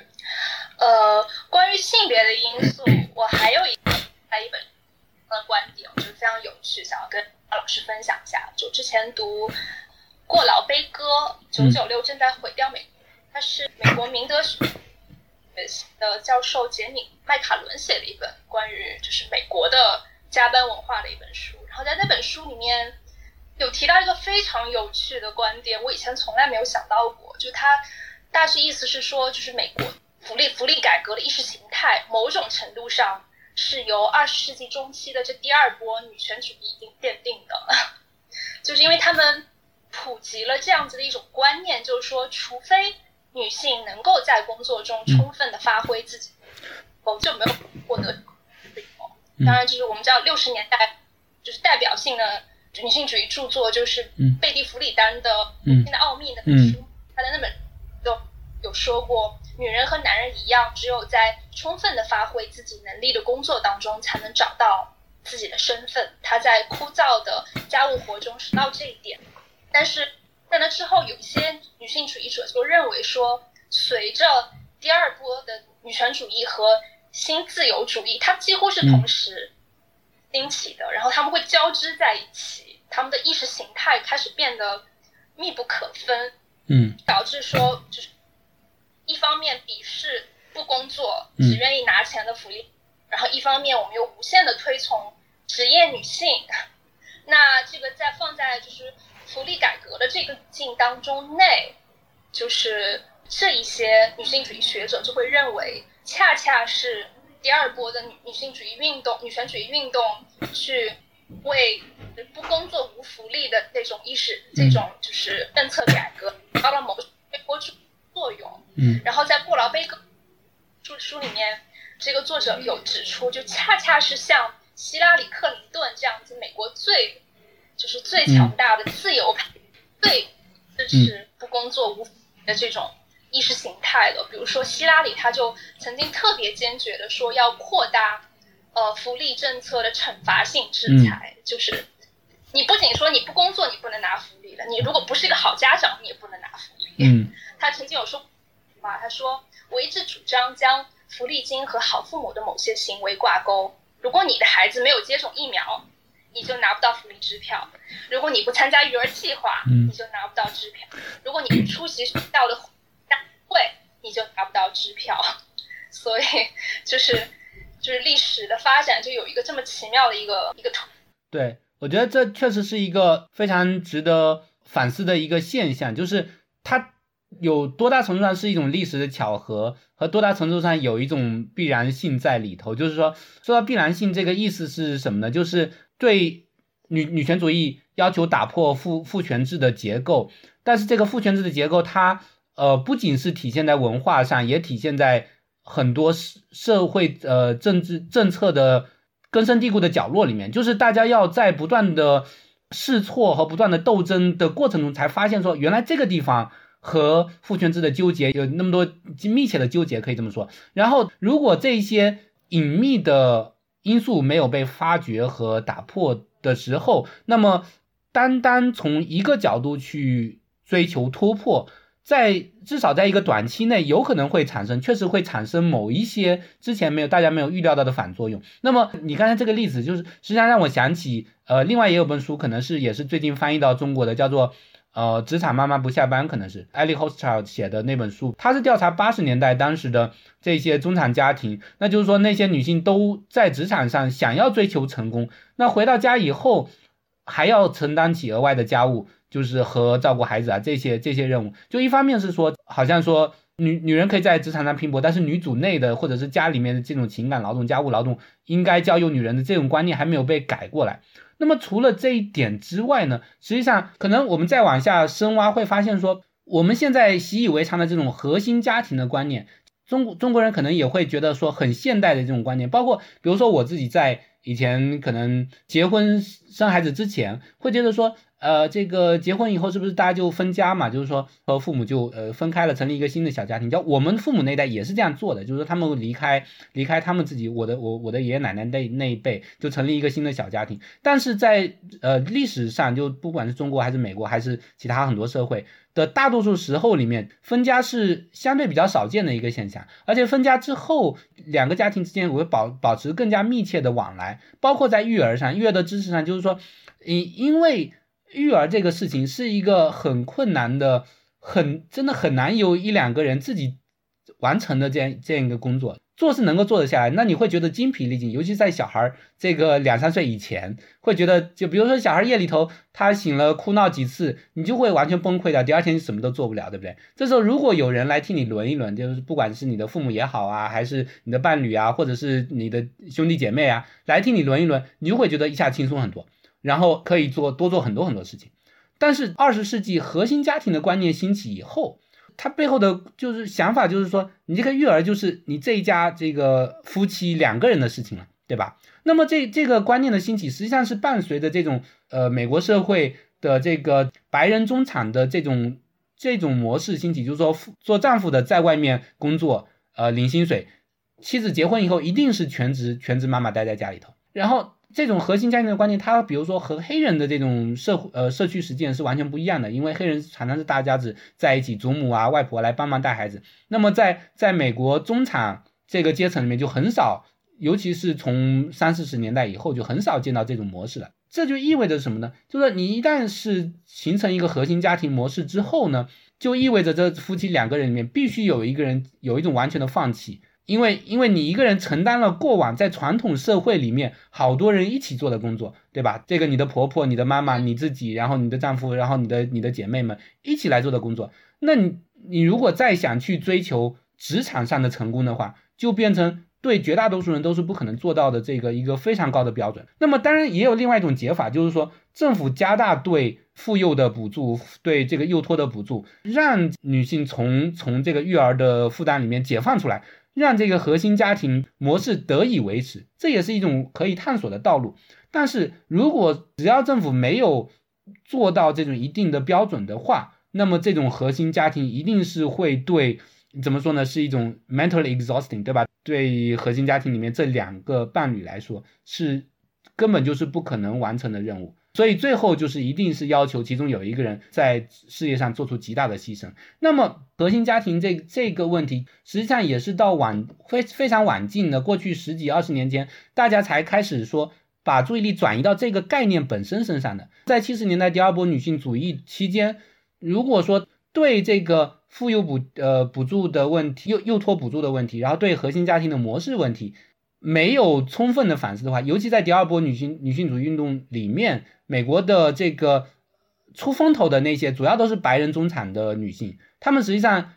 呃，关于性别的因素，我还有一。在一本的观点，我觉得非常有趣，想要跟老师分享一下。就之前读《过劳悲歌》，九九六正在毁掉美，它是美国明德学的教授杰米麦卡伦写的一本关于就是美国的加班文化的一本书。然后在那本书里面有提到一个非常有趣的观点，我以前从来没有想到过。就他大致意思是说，就是美国福利福利改革的意识形态，某种程度上。是由二十世纪中期的这第二波女权主义已经奠定的，就是因为他们普及了这样子的一种观念，就是说，除非女性能够在工作中充分的发挥自己，我们就没有获得当然，就是我们知道六十年代就是代表性的女性主义著作，就是贝蒂·弗里丹的《女性的奥秘》那本书，她的那本就有说过。女人和男人一样，只有在充分的发挥自己能力的工作当中，才能找到自己的身份。她在枯燥的家务活中识到这一点。但是在那之后，有一些女性主义者就认为说，随着第二波的女权主义和新自由主义，它几乎是同时兴起的，然后他们会交织在一起，他们的意识形态开始变得密不可分。嗯，导致说就是。一方面鄙视不工作只愿意拿钱的福利，然后一方面我们又无限的推崇职业女性，那这个在放在就是福利改革的这个境当中内，就是这一些女性主义学者就会认为，恰恰是第二波的女女性主义运动、女权主义运动去为不工作无福利的那种意识、这种就是政策改革到了某个推波助。作用，嗯，然后在《过劳悲歌》书书里面，这个作者有指出，就恰恰是像希拉里·克林顿这样子美国最就是最强大的自由派，最支持不工作无的这种意识形态的。比如说希拉里，他就曾经特别坚决的说要扩大呃福利政策的惩罚性制裁，就是你不仅说你不工作你不能拿福利了，你如果不是一个好家长你也不能拿福利。嗯，他曾经有说嘛，他说我一直主张将福利金和好父母的某些行为挂钩。如果你的孩子没有接种疫苗，你就拿不到福利支票；如果你不参加育儿计划，你就拿不到支票；如果你不出席学校的大会，你就拿不到支票。所以，就是就是历史的发展就有一个这么奇妙的一个一个图。对，我觉得这确实是一个非常值得反思的一个现象，就是它。有多大程度上是一种历史的巧合，和多大程度上有一种必然性在里头？就是说，说到必然性这个意思是什么呢？就是对女女权主义要求打破父父权制的结构，但是这个父权制的结构，它呃不仅是体现在文化上，也体现在很多社社会呃政治政策的根深蒂固的角落里面。就是大家要在不断的试错和不断的斗争的过程中，才发现说，原来这个地方。和父权制的纠结有那么多密切的纠结，可以这么说。然后，如果这些隐秘的因素没有被发掘和打破的时候，那么单单从一个角度去追求突破，在至少在一个短期内，有可能会产生，确实会产生某一些之前没有大家没有预料到的反作用。那么你刚才这个例子，就是实际上让我想起，呃，另外也有本书，可能是也是最近翻译到中国的，叫做。呃，职场妈妈不下班可能是艾利·霍斯特写的那本书，他是调查八十年代当时的这些中产家庭，那就是说那些女性都在职场上想要追求成功，那回到家以后还要承担起额外的家务，就是和照顾孩子啊这些这些任务。就一方面是说，好像说女女人可以在职场上拼搏，但是女主内的或者是家里面的这种情感劳动、家务劳动应该交由女人的这种观念还没有被改过来。那么除了这一点之外呢，实际上可能我们再往下深挖，会发现说，我们现在习以为常的这种核心家庭的观念，中中国人可能也会觉得说很现代的这种观念，包括比如说我自己在以前可能结婚生孩子之前，会觉得说。呃，这个结婚以后是不是大家就分家嘛？就是说和父母就呃分开了，成立一个新的小家庭。叫我们父母那代也是这样做的，就是说他们离开离开他们自己，我的我我的爷爷奶奶那那一辈就成立一个新的小家庭。但是在呃历史上，就不管是中国还是美国还是其他很多社会的大多数时候里面，分家是相对比较少见的一个现象。而且分家之后，两个家庭之间会保保持更加密切的往来，包括在育儿上、育儿的知识上，就是说，因因为。育儿这个事情是一个很困难的，很真的很难由一两个人自己完成的这样这样一个工作，做是能够做得下来，那你会觉得精疲力尽，尤其在小孩这个两三岁以前，会觉得就比如说小孩夜里头他醒了哭闹几次，你就会完全崩溃掉，第二天什么都做不了，对不对？这时候如果有人来替你轮一轮，就是不管是你的父母也好啊，还是你的伴侣啊，或者是你的兄弟姐妹啊，来替你轮一轮，你就会觉得一下轻松很多。然后可以做多做很多很多事情，但是二十世纪核心家庭的观念兴起以后，它背后的就是想法就是说，你这个育儿就是你这一家这个夫妻两个人的事情了，对吧？那么这这个观念的兴起，实际上是伴随着这种呃美国社会的这个白人中产的这种这种模式兴起，就是说做丈夫的在外面工作，呃领薪水，妻子结婚以后一定是全职全职妈妈待在家里头，然后。这种核心家庭的观念，它比如说和黑人的这种社会呃社区实践是完全不一样的，因为黑人常常是大家子在一起，祖母啊外婆来帮忙带孩子。那么在在美国中产这个阶层里面就很少，尤其是从三四十年代以后就很少见到这种模式了。这就意味着什么呢？就是你一旦是形成一个核心家庭模式之后呢，就意味着这夫妻两个人里面必须有一个人有一种完全的放弃。因为，因为你一个人承担了过往在传统社会里面好多人一起做的工作，对吧？这个你的婆婆、你的妈妈、你自己，然后你的丈夫，然后你的你的姐妹们一起来做的工作，那你你如果再想去追求职场上的成功的话，就变成对绝大多数人都是不可能做到的这个一个非常高的标准。那么当然也有另外一种解法，就是说政府加大对妇幼的补助，对这个幼托的补助，让女性从从这个育儿的负担里面解放出来。让这个核心家庭模式得以维持，这也是一种可以探索的道路。但是如果只要政府没有做到这种一定的标准的话，那么这种核心家庭一定是会对怎么说呢？是一种 mentally exhausting，对吧？对核心家庭里面这两个伴侣来说，是根本就是不可能完成的任务。所以最后就是一定是要求其中有一个人在事业上做出极大的牺牲。那么核心家庭这这个问题，实际上也是到晚非非常晚近的过去十几二十年间，大家才开始说把注意力转移到这个概念本身身上的。在七十年代第二波女性主义期间，如果说对这个妇幼补呃补助的问题、幼幼托补助的问题，然后对核心家庭的模式问题没有充分的反思的话，尤其在第二波女性女性主义运动里面。美国的这个出风头的那些，主要都是白人中产的女性，她们实际上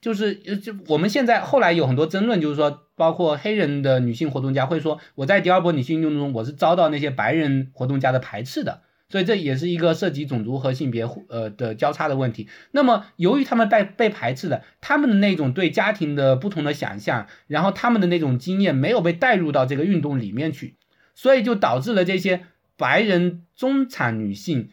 就是就我们现在后来有很多争论，就是说，包括黑人的女性活动家会说，我在第二波女性运动中，我是遭到那些白人活动家的排斥的，所以这也是一个涉及种族和性别呃的交叉的问题。那么，由于他们被被排斥的，他们的那种对家庭的不同的想象，然后他们的那种经验没有被带入到这个运动里面去，所以就导致了这些。白人中产女性，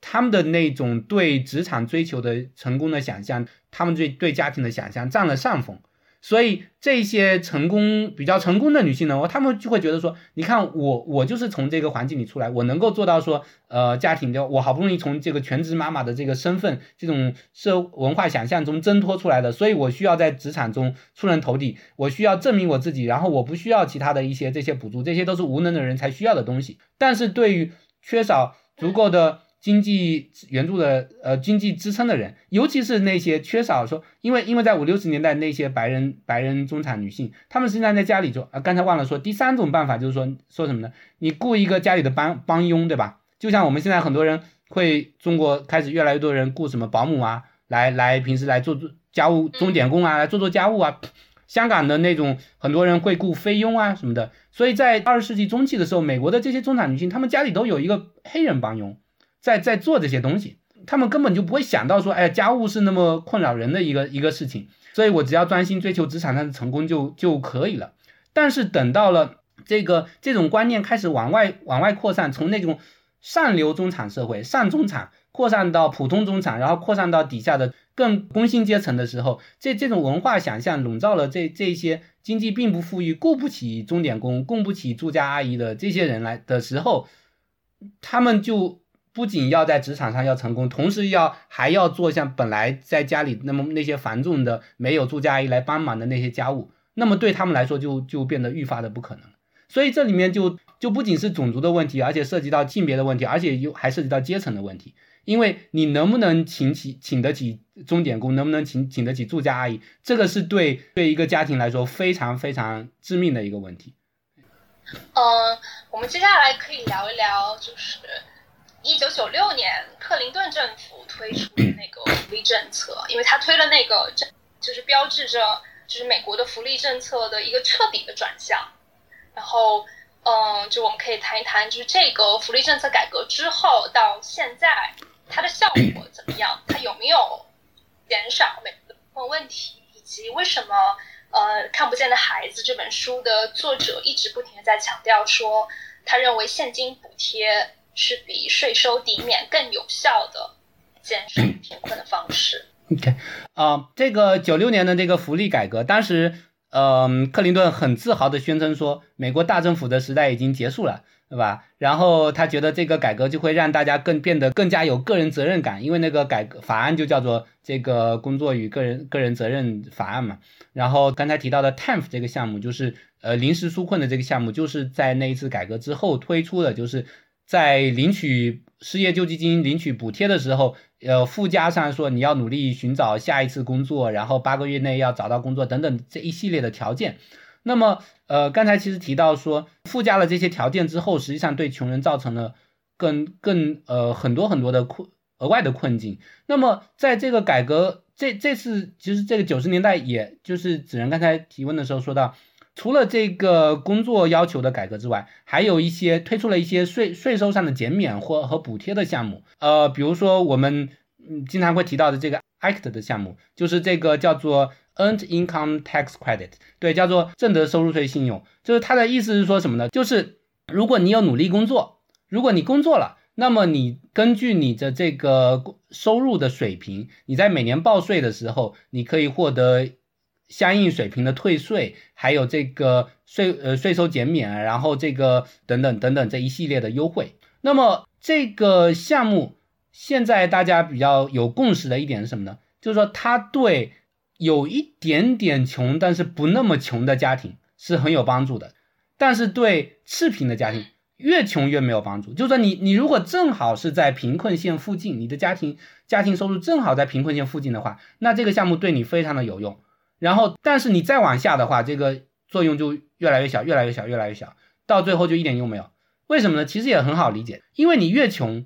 她们的那种对职场追求的成功的想象，他们对对家庭的想象占了上风。所以这些成功比较成功的女性呢，她们就会觉得说，你看我我就是从这个环境里出来，我能够做到说，呃，家庭的我好不容易从这个全职妈妈的这个身份，这种社文化想象中挣脱出来的，所以我需要在职场中出人头地，我需要证明我自己，然后我不需要其他的一些这些补助，这些都是无能的人才需要的东西。但是对于缺少足够的。经济援助的呃经济支撑的人，尤其是那些缺少说，因为因为在五六十年代那些白人白人中产女性，她们实际上在家里就啊，刚才忘了说，第三种办法就是说说什么呢？你雇一个家里的帮帮佣，对吧？就像我们现在很多人会，中国开始越来越多人雇什么保姆啊，来来平时来做做家务钟点工啊，来做做家务啊。香港的那种很多人会雇菲佣啊什么的，所以在二十世纪中期的时候，美国的这些中产女性，她们家里都有一个黑人帮佣。在在做这些东西，他们根本就不会想到说，哎，家务是那么困扰人的一个一个事情，所以我只要专心追求职场上的成功就就可以了。但是等到了这个这种观念开始往外往外扩散，从那种上流中产社会、上中产扩散到普通中产，然后扩散到底下的更工薪阶层的时候，这这种文化想象笼罩了这这些经济并不富裕、雇不起钟点工、供不起住家阿姨的这些人来的时候，他们就。不仅要在职场上要成功，同时要还要做像本来在家里那么那些繁重的没有住家阿姨来帮忙的那些家务，那么对他们来说就就变得愈发的不可能。所以这里面就就不仅是种族的问题，而且涉及到性别的问题，而且又还涉及到阶层的问题。因为你能不能请起请得起钟点工，能不能请请得起住家阿姨，这个是对对一个家庭来说非常非常致命的一个问题。嗯，我们接下来可以聊一聊，就是。一九九六年，克林顿政府推出的那个福利政策，因为他推了那个政，就是标志着就是美国的福利政策的一个彻底的转向。然后，嗯，就我们可以谈一谈，就是这个福利政策改革之后到现在，它的效果怎么样？它有没有减少美国的贫困问题？以及为什么呃，《看不见的孩子》这本书的作者一直不停的在强调说，他认为现金补贴。是比税收抵免更有效的减少贫困的方式。OK，啊，这个九六年的这个福利改革，当时，嗯，克林顿很自豪的宣称说，美国大政府的时代已经结束了，对吧？然后他觉得这个改革就会让大家更变得更加有个人责任感，因为那个改革法案就叫做这个工作与个人个人责任法案嘛。然后刚才提到的 TANF 这个项目，就是呃临时纾困的这个项目，就是在那一次改革之后推出的，就是。在领取失业救济金、领取补贴的时候，呃，附加上说你要努力寻找下一次工作，然后八个月内要找到工作等等这一系列的条件。那么，呃，刚才其实提到说，附加了这些条件之后，实际上对穷人造成了更更呃很多很多的困额外的困境。那么，在这个改革这这次，其实这个九十年代，也就是子仁刚才提问的时候说到。除了这个工作要求的改革之外，还有一些推出了一些税税收上的减免或和补贴的项目。呃，比如说我们嗯经常会提到的这个 ACT 的项目，就是这个叫做 earned income tax credit，对，叫做正得收入税信用。就是它的意思是说什么呢？就是如果你有努力工作，如果你工作了，那么你根据你的这个收入的水平，你在每年报税的时候，你可以获得相应水平的退税，还有这个税呃税收减免，然后这个等等等等这一系列的优惠。那么这个项目现在大家比较有共识的一点是什么呢？就是说它对有一点点穷但是不那么穷的家庭是很有帮助的，但是对赤贫的家庭。越穷越没有帮助，就是说你你如果正好是在贫困线附近，你的家庭家庭收入正好在贫困线附近的话，那这个项目对你非常的有用。然后，但是你再往下的话，这个作用就越来越小，越来越小，越来越小，到最后就一点用没有。为什么呢？其实也很好理解，因为你越穷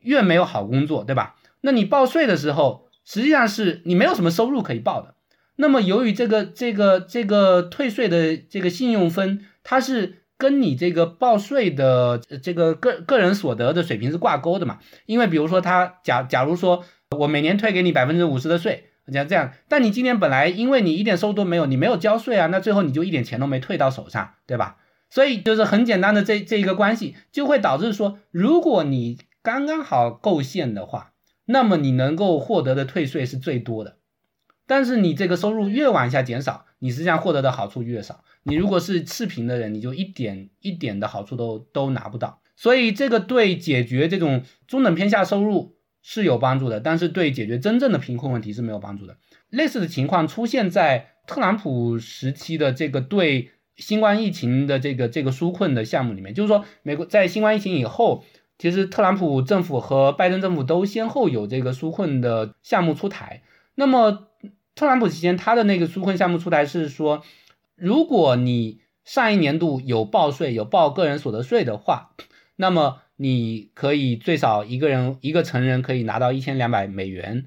越没有好工作，对吧？那你报税的时候，实际上是你没有什么收入可以报的。那么由于这个这个这个退税的这个信用分，它是。跟你这个报税的这个个个人所得的水平是挂钩的嘛？因为比如说他假假如说我每年退给你百分之五十的税，像这样，但你今年本来因为你一点收入都没有，你没有交税啊，那最后你就一点钱都没退到手上，对吧？所以就是很简单的这这一个关系，就会导致说，如果你刚刚好够线的话，那么你能够获得的退税是最多的。但是你这个收入越往下减少，你实际上获得的好处越少。你如果是赤贫的人，你就一点一点的好处都都拿不到。所以这个对解决这种中等偏下收入是有帮助的，但是对解决真正的贫困问题是没有帮助的。类似的情况出现在特朗普时期的这个对新冠疫情的这个这个纾困的项目里面，就是说美国在新冠疫情以后，其实特朗普政府和拜登政府都先后有这个纾困的项目出台。那么特朗普期间，他的那个纾困项目出台是说，如果你上一年度有报税、有报个人所得税的话，那么你可以最少一个人一个成人可以拿到一千两百美元。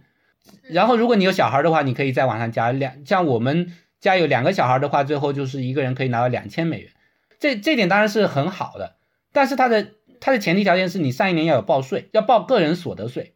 然后，如果你有小孩的话，你可以再往上加两。像我们家有两个小孩的话，最后就是一个人可以拿到两千美元。这这点当然是很好的，但是它的它的前提条件是你上一年要有报税，要报个人所得税。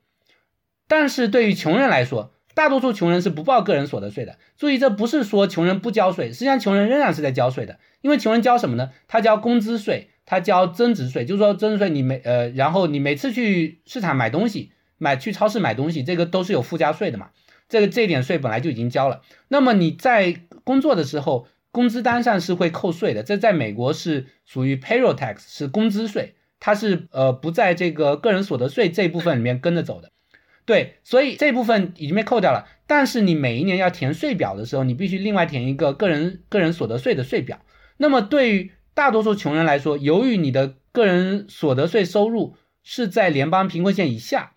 但是对于穷人来说，大多数穷人是不报个人所得税的。注意，这不是说穷人不交税，实际上穷人仍然是在交税的。因为穷人交什么呢？他交工资税，他交增值税。就是说，增值税你每呃，然后你每次去市场买东西，买去超市买东西，这个都是有附加税的嘛。这个这点税本来就已经交了。那么你在工作的时候，工资单上是会扣税的。这在美国是属于 payroll tax，是工资税，它是呃不在这个个人所得税这部分里面跟着走的。对，所以这部分已经被扣掉了。但是你每一年要填税表的时候，你必须另外填一个个人个人所得税的税表。那么对于大多数穷人来说，由于你的个人所得税收入是在联邦贫困线以下，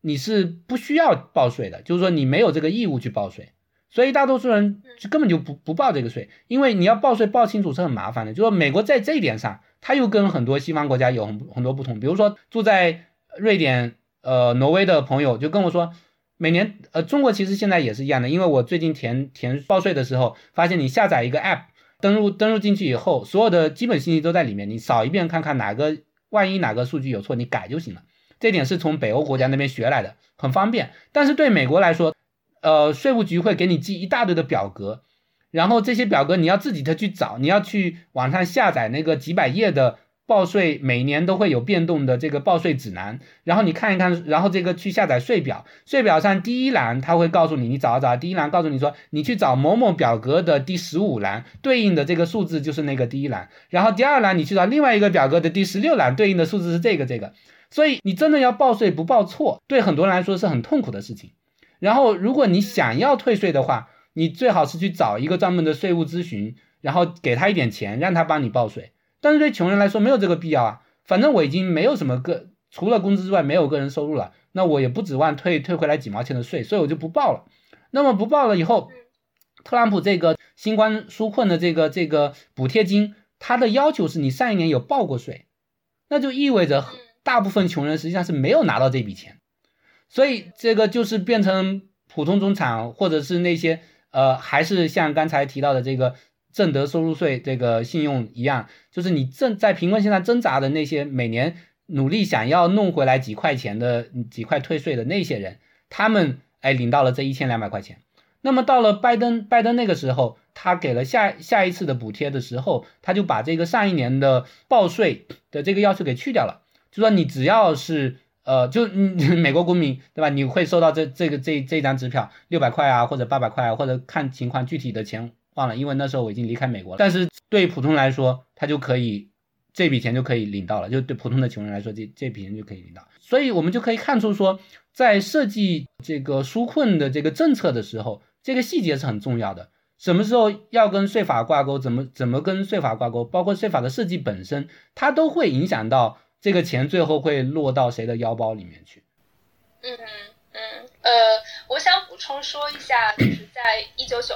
你是不需要报税的，就是说你没有这个义务去报税。所以大多数人就根本就不不报这个税，因为你要报税报清楚是很麻烦的。就说美国在这一点上，它又跟很多西方国家有很很多不同。比如说住在瑞典。呃，挪威的朋友就跟我说，每年呃，中国其实现在也是一样的，因为我最近填填报税的时候，发现你下载一个 app，登录登录进去以后，所有的基本信息都在里面，你扫一遍看看哪个万一哪个数据有错，你改就行了。这点是从北欧国家那边学来的，很方便。但是对美国来说，呃，税务局会给你寄一大堆的表格，然后这些表格你要自己再去找，你要去网上下载那个几百页的。报税每年都会有变动的这个报税指南，然后你看一看，然后这个去下载税表，税表上第一栏它会告诉你，你找一找，第一栏告诉你说，你去找某某表格的第十五栏对应的这个数字就是那个第一栏，然后第二栏你去找另外一个表格的第十六栏对应的数字是这个这个，所以你真的要报税不报错，对很多人来说是很痛苦的事情。然后如果你想要退税的话，你最好是去找一个专门的税务咨询，然后给他一点钱，让他帮你报税。但是对穷人来说没有这个必要啊，反正我已经没有什么个除了工资之外没有个人收入了，那我也不指望退退回来几毛钱的税，所以我就不报了。那么不报了以后，特朗普这个新冠纾困的这个这个补贴金，他的要求是你上一年有报过税，那就意味着大部分穷人实际上是没有拿到这笔钱，所以这个就是变成普通中产或者是那些呃还是像刚才提到的这个。正得收入税这个信用一样，就是你正在贫困线上挣扎的那些每年努力想要弄回来几块钱的几块退税的那些人，他们哎领到了这一千两百块钱。那么到了拜登，拜登那个时候，他给了下下一次的补贴的时候，他就把这个上一年的报税的这个要求给去掉了，就说你只要是呃，就 美国公民对吧？你会收到这这个这这张支票六百块啊，或者八百块啊，或者看情况具体的钱忘了，因为那时候我已经离开美国了。但是对普通来说，他就可以这笔钱就可以领到了，就对普通的穷人来说，这这笔钱就可以领到。所以我们就可以看出说，在设计这个纾困的这个政策的时候。这个细节是很重要的，什么时候要跟税法挂钩，怎么怎么跟税法挂钩，包括税法的设计本身，它都会影响到这个钱最后会落到谁的腰包里面去。嗯嗯呃，我想补充说一下，就是在一九九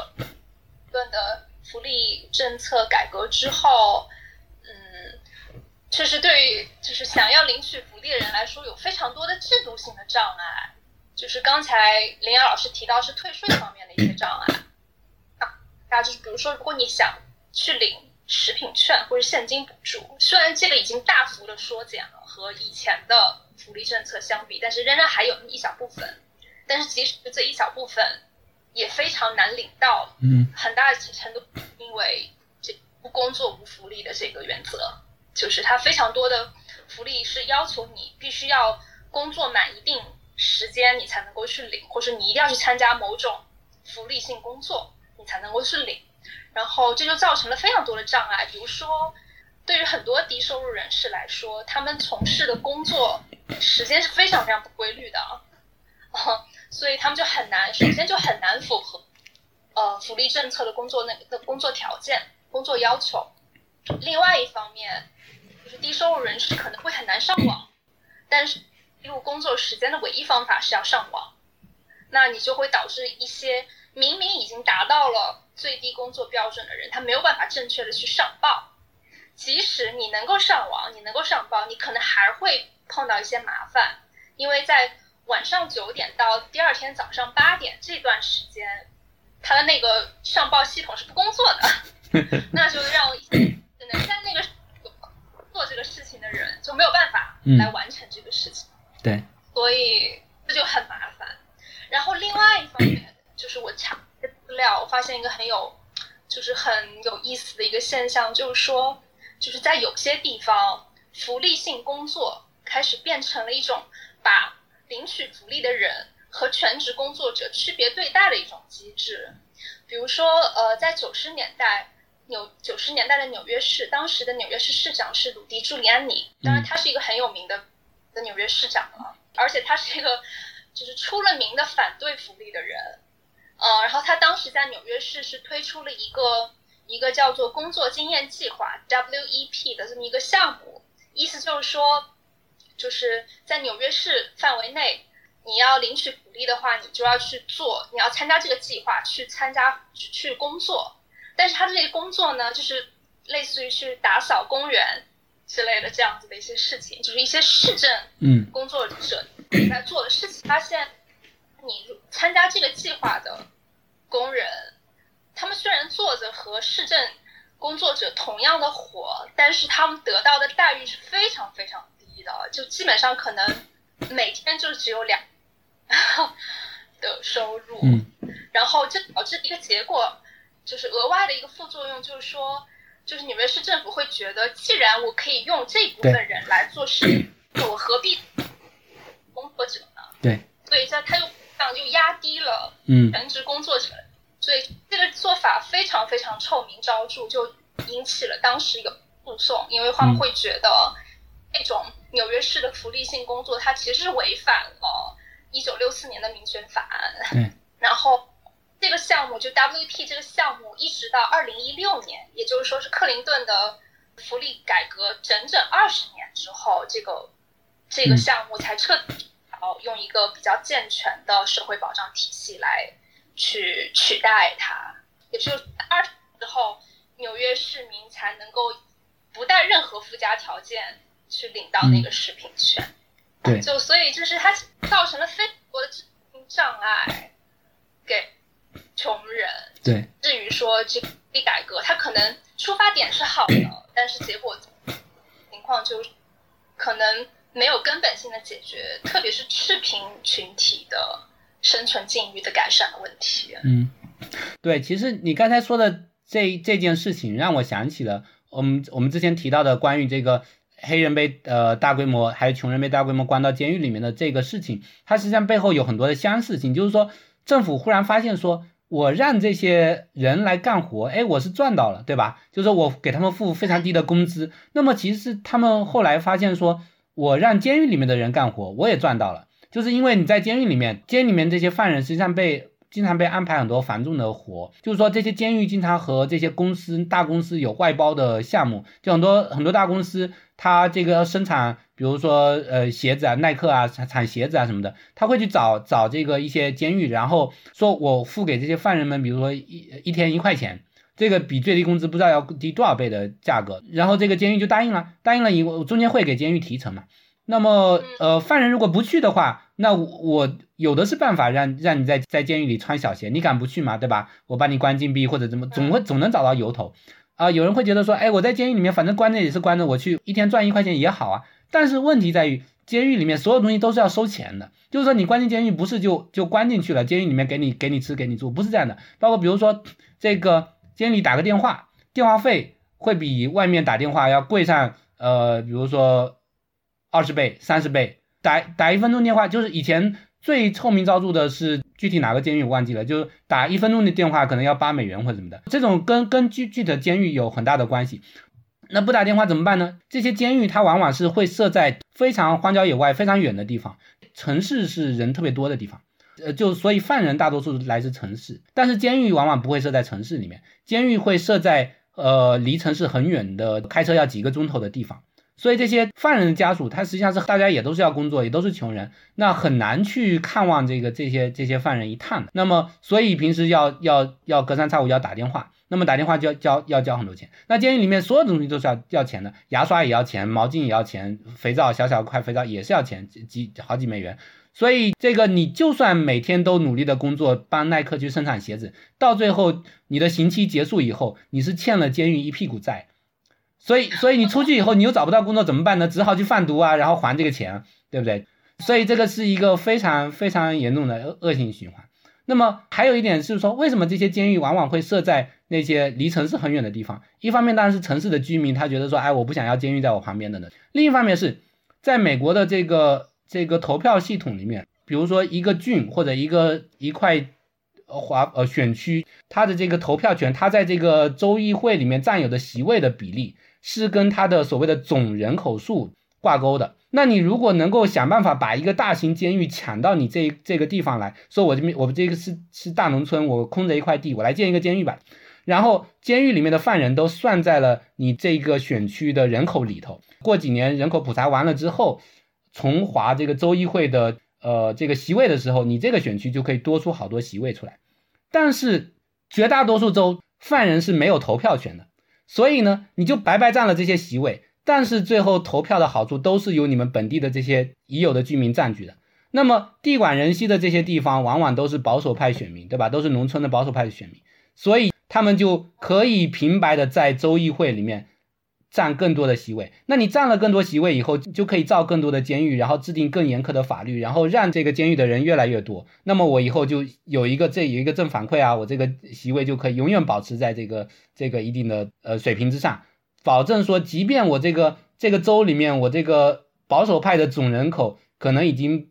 段的福利政策改革之后，嗯，确实对于就是想要领取福利的人来说，有非常多的制度性的障碍。就是刚才林阳老师提到是退税方面的一些障碍啊，那就是比如说，如果你想去领食品券或者现金补助，虽然这个已经大幅的缩减了和以前的福利政策相比，但是仍然还有一小部分，但是即使这一小部分也非常难领到，嗯，很大程度因为这不工作无福利的这个原则，就是它非常多的福利是要求你必须要工作满一定。时间你才能够去领，或者你一定要去参加某种福利性工作，你才能够去领。然后这就造成了非常多的障碍，比如说，对于很多低收入人士来说，他们从事的工作时间是非常非常不规律的啊，所以他们就很难，首先就很难符合呃福利政策的工作那的工作条件、工作要求。另外一方面，就是低收入人士可能会很难上网，但是。记录工作时间的唯一方法是要上网，那你就会导致一些明明已经达到了最低工作标准的人，他没有办法正确的去上报。即使你能够上网，你能够上报，你可能还会碰到一些麻烦，因为在晚上九点到第二天早上八点这段时间，他的那个上报系统是不工作的，那就让只能在那个做这个事情的人就没有办法来完成这个事情。对，所以这就很麻烦。然后另外一方面，就是我查资料，我发现一个很有，就是很有意思的一个现象，就是说，就是在有些地方，福利性工作开始变成了一种把领取福利的人和全职工作者区别对待的一种机制。比如说，呃，在九十年代纽九十年代的纽约市，当时的纽约市市长是鲁迪·朱利安尼，当然他是一个很有名的。的纽约市长了，而且他是一个就是出了名的反对福利的人，呃，然后他当时在纽约市是推出了一个一个叫做工作经验计划 WEP 的这么一个项目，意思就是说，就是在纽约市范围内，你要领取福利的话，你就要去做，你要参加这个计划去参加去工作，但是他这个工作呢，就是类似于去打扫公园。之类的这样子的一些事情，就是一些市政嗯工作者在做的事情。发现你参加这个计划的工人，他们虽然做着和市政工作者同样的活，但是他们得到的待遇是非常非常低的，就基本上可能每天就只有两的收入。嗯，然后这导致一个结果，就是额外的一个副作用，就是说。就是纽约市政府会觉得，既然我可以用这部分人来做事，我何必工作者呢？对，所以在他又这样就压低了全职工作者，所以这个做法非常非常臭名昭著，就引起了当时有诉讼，因为他们会觉得那种纽约市的福利性工作，它其实是违反了一九六四年的民权法案。然后。这个项目就 WP 这个项目，一直到二零一六年，也就是说是克林顿的福利改革整整二十年之后，这个这个项目才彻底用一个比较健全的社会保障体系来去取代它。也就二十之后，纽约市民才能够不带任何附加条件去领到那个食品券。对，就所以就是它造成了非常多的障碍给。穷人对，至于说这一改革，它可能出发点是好的，但是结果情况就可能没有根本性的解决，特别是赤贫群体的生存境遇的改善的问题。嗯，对，其实你刚才说的这这件事情，让我想起了我们我们之前提到的关于这个黑人被呃大规模还有穷人被大规模关到监狱里面的这个事情，它实际上背后有很多的相似性，就是说政府忽然发现说。我让这些人来干活，哎，我是赚到了，对吧？就是说我给他们付非常低的工资，那么其实他们后来发现说，我让监狱里面的人干活，我也赚到了，就是因为你在监狱里面，监狱里面这些犯人实际上被经常被安排很多繁重的活，就是说这些监狱经常和这些公司大公司有外包的项目，就很多很多大公司，他这个生产。比如说，呃，鞋子啊，耐克啊，产产鞋子啊什么的，他会去找找这个一些监狱，然后说我付给这些犯人们，比如说一一天一块钱，这个比最低工资不知道要低多少倍的价格，然后这个监狱就答应了，答应了以后中间会给监狱提成嘛。那么，呃，犯人如果不去的话，那我有的是办法让让你在在监狱里穿小鞋，你敢不去吗？对吧？我把你关禁闭或者怎么，总会总能找到由头。啊，有人会觉得说，哎，我在监狱里面反正关着也是关着，我去一天赚一块钱也好啊。但是问题在于，监狱里面所有东西都是要收钱的。就是说，你关进监狱不是就就关进去了，监狱里面给你给你吃给你住，不是这样的。包括比如说，这个监狱里打个电话，电话费会比外面打电话要贵上呃，比如说二十倍、三十倍。打打一分钟电话，就是以前最臭名昭著的是具体哪个监狱我忘记了，就打一分钟的电话可能要八美元或者什么的。这种跟跟具具体的监狱有很大的关系。那不打电话怎么办呢？这些监狱它往往是会设在非常荒郊野外、非常远的地方，城市是人特别多的地方，呃，就所以犯人大多数来自城市，但是监狱往往不会设在城市里面，监狱会设在呃离城市很远的，开车要几个钟头的地方。所以这些犯人的家属，他实际上是大家也都是要工作，也都是穷人，那很难去看望这个这些这些犯人一趟的。那么，所以平时要要要隔三差五要打电话，那么打电话就要交要交很多钱。那监狱里面所有的东西都是要要钱的，牙刷也要钱，毛巾也要钱，肥皂小小块肥皂也是要钱，几好几美元。所以这个你就算每天都努力的工作，帮耐克去生产鞋子，到最后你的刑期结束以后，你是欠了监狱一屁股债。所以，所以你出去以后，你又找不到工作怎么办呢？只好去贩毒啊，然后还这个钱，对不对？所以这个是一个非常非常严重的恶恶性循环。那么还有一点是说，为什么这些监狱往往会设在那些离城市很远的地方？一方面当然是城市的居民他觉得说，哎，我不想要监狱在我旁边的呢。另一方面是在美国的这个这个投票系统里面，比如说一个郡或者一个一块。呃华呃选区，他的这个投票权，他在这个州议会里面占有的席位的比例，是跟他的所谓的总人口数挂钩的。那你如果能够想办法把一个大型监狱抢到你这这个地方来，说我这边我们这个是是大农村，我空着一块地，我来建一个监狱吧。然后监狱里面的犯人都算在了你这个选区的人口里头。过几年人口普查完了之后，重划这个州议会的呃这个席位的时候，你这个选区就可以多出好多席位出来。但是绝大多数州犯人是没有投票权的，所以呢，你就白白占了这些席位。但是最后投票的好处都是由你们本地的这些已有的居民占据的。那么地广人稀的这些地方，往往都是保守派选民，对吧？都是农村的保守派的选民，所以他们就可以平白的在州议会里面。占更多的席位，那你占了更多席位以后，就可以造更多的监狱，然后制定更严苛的法律，然后让这个监狱的人越来越多。那么我以后就有一个这有一个正反馈啊，我这个席位就可以永远保持在这个这个一定的呃水平之上，保证说，即便我这个这个州里面我这个保守派的总人口可能已经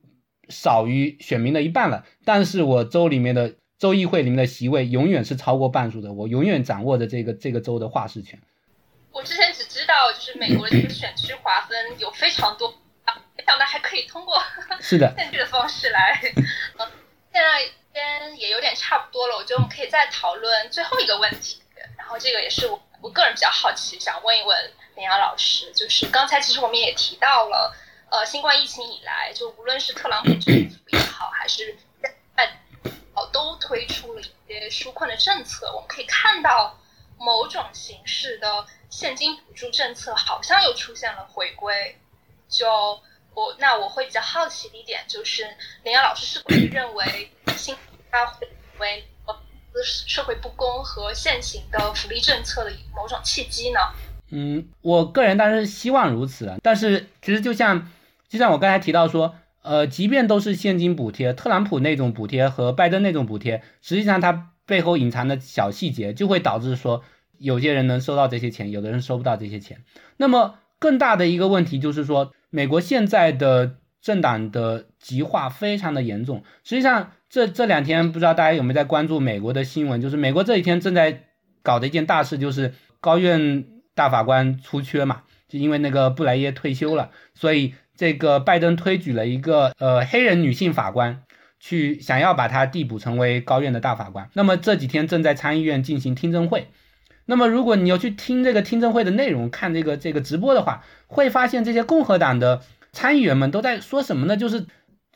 少于选民的一半了，但是我州里面的州议会里面的席位永远是超过半数的，我永远掌握着这个这个州的话事权。我之前道，就是美国的这个选区划分有非常多，没想到还可以通过 是的选举的方式来。嗯，现在跟也有点差不多了，我觉得我们可以再讨论最后一个问题。然后这个也是我我个人比较好奇，想问一问林阳老师，就是刚才其实我们也提到了，呃，新冠疫情以来，就无论是特朗普政府也好，还是都推出了一些纾困的政策，我们可以看到某种形式的。现金补助政策好像又出现了回归，就我那我会比较好奇的一点就是，林阳老师是不是认为新它会为呃社会不公和现行的福利政策的某种契机呢？嗯，我个人当然是希望如此，但是其实就像就像我刚才提到说，呃，即便都是现金补贴，特朗普那种补贴和拜登那种补贴，实际上它。背后隐藏的小细节，就会导致说有些人能收到这些钱，有的人收不到这些钱。那么更大的一个问题就是说，美国现在的政党的极化非常的严重。实际上，这这两天不知道大家有没有在关注美国的新闻，就是美国这几天正在搞的一件大事，就是高院大法官出缺嘛，就因为那个布莱耶退休了，所以这个拜登推举了一个呃黑人女性法官。去想要把他递补成为高院的大法官，那么这几天正在参议院进行听证会。那么如果你要去听这个听证会的内容，看这个这个直播的话，会发现这些共和党的参议员们都在说什么呢？就是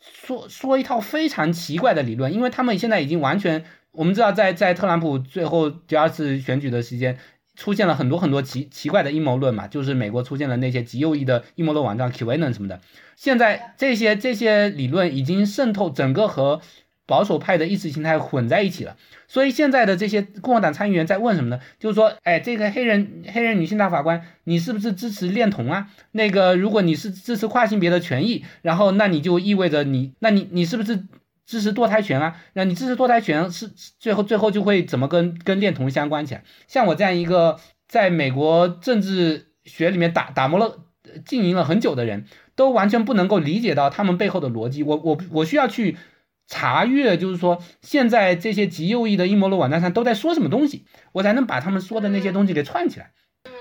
说说一套非常奇怪的理论，因为他们现在已经完全，我们知道在在特朗普最后第二次选举的时间。出现了很多很多奇奇怪的阴谋论嘛，就是美国出现了那些极右翼的阴谋论网站 QAnon 什么的。现在这些这些理论已经渗透整个和保守派的意识形态混在一起了。所以现在的这些共和党参议员在问什么呢？就是说，哎，这个黑人黑人女性大法官，你是不是支持恋童啊？那个，如果你是支持跨性别的权益，然后那你就意味着你，那你你是不是？支持堕胎权啊，那你支持堕胎权是最后最后就会怎么跟跟恋童相关起来？像我这样一个在美国政治学里面打打磨了经营了很久的人，都完全不能够理解到他们背后的逻辑。我我我需要去查阅，就是说现在这些极右翼的阴谋论网站上都在说什么东西，我才能把他们说的那些东西给串起来。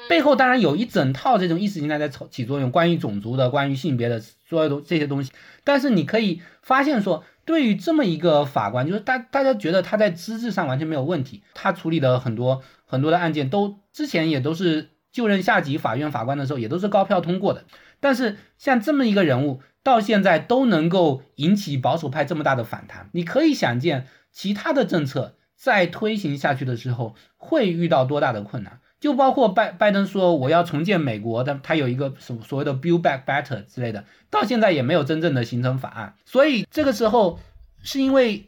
背后当然有一整套这种意识形态在起作用，关于种族的、关于性别的所有东这些东西。但是你可以发现说。对于这么一个法官，就是大大家觉得他在资质上完全没有问题，他处理的很多很多的案件都之前也都是就任下级法院法官的时候也都是高票通过的。但是像这么一个人物，到现在都能够引起保守派这么大的反弹，你可以想见其他的政策在推行下去的时候会遇到多大的困难。就包括拜拜登说我要重建美国的，他有一个所所谓的 Build Back Better 之类的，到现在也没有真正的形成法案。所以这个时候是因为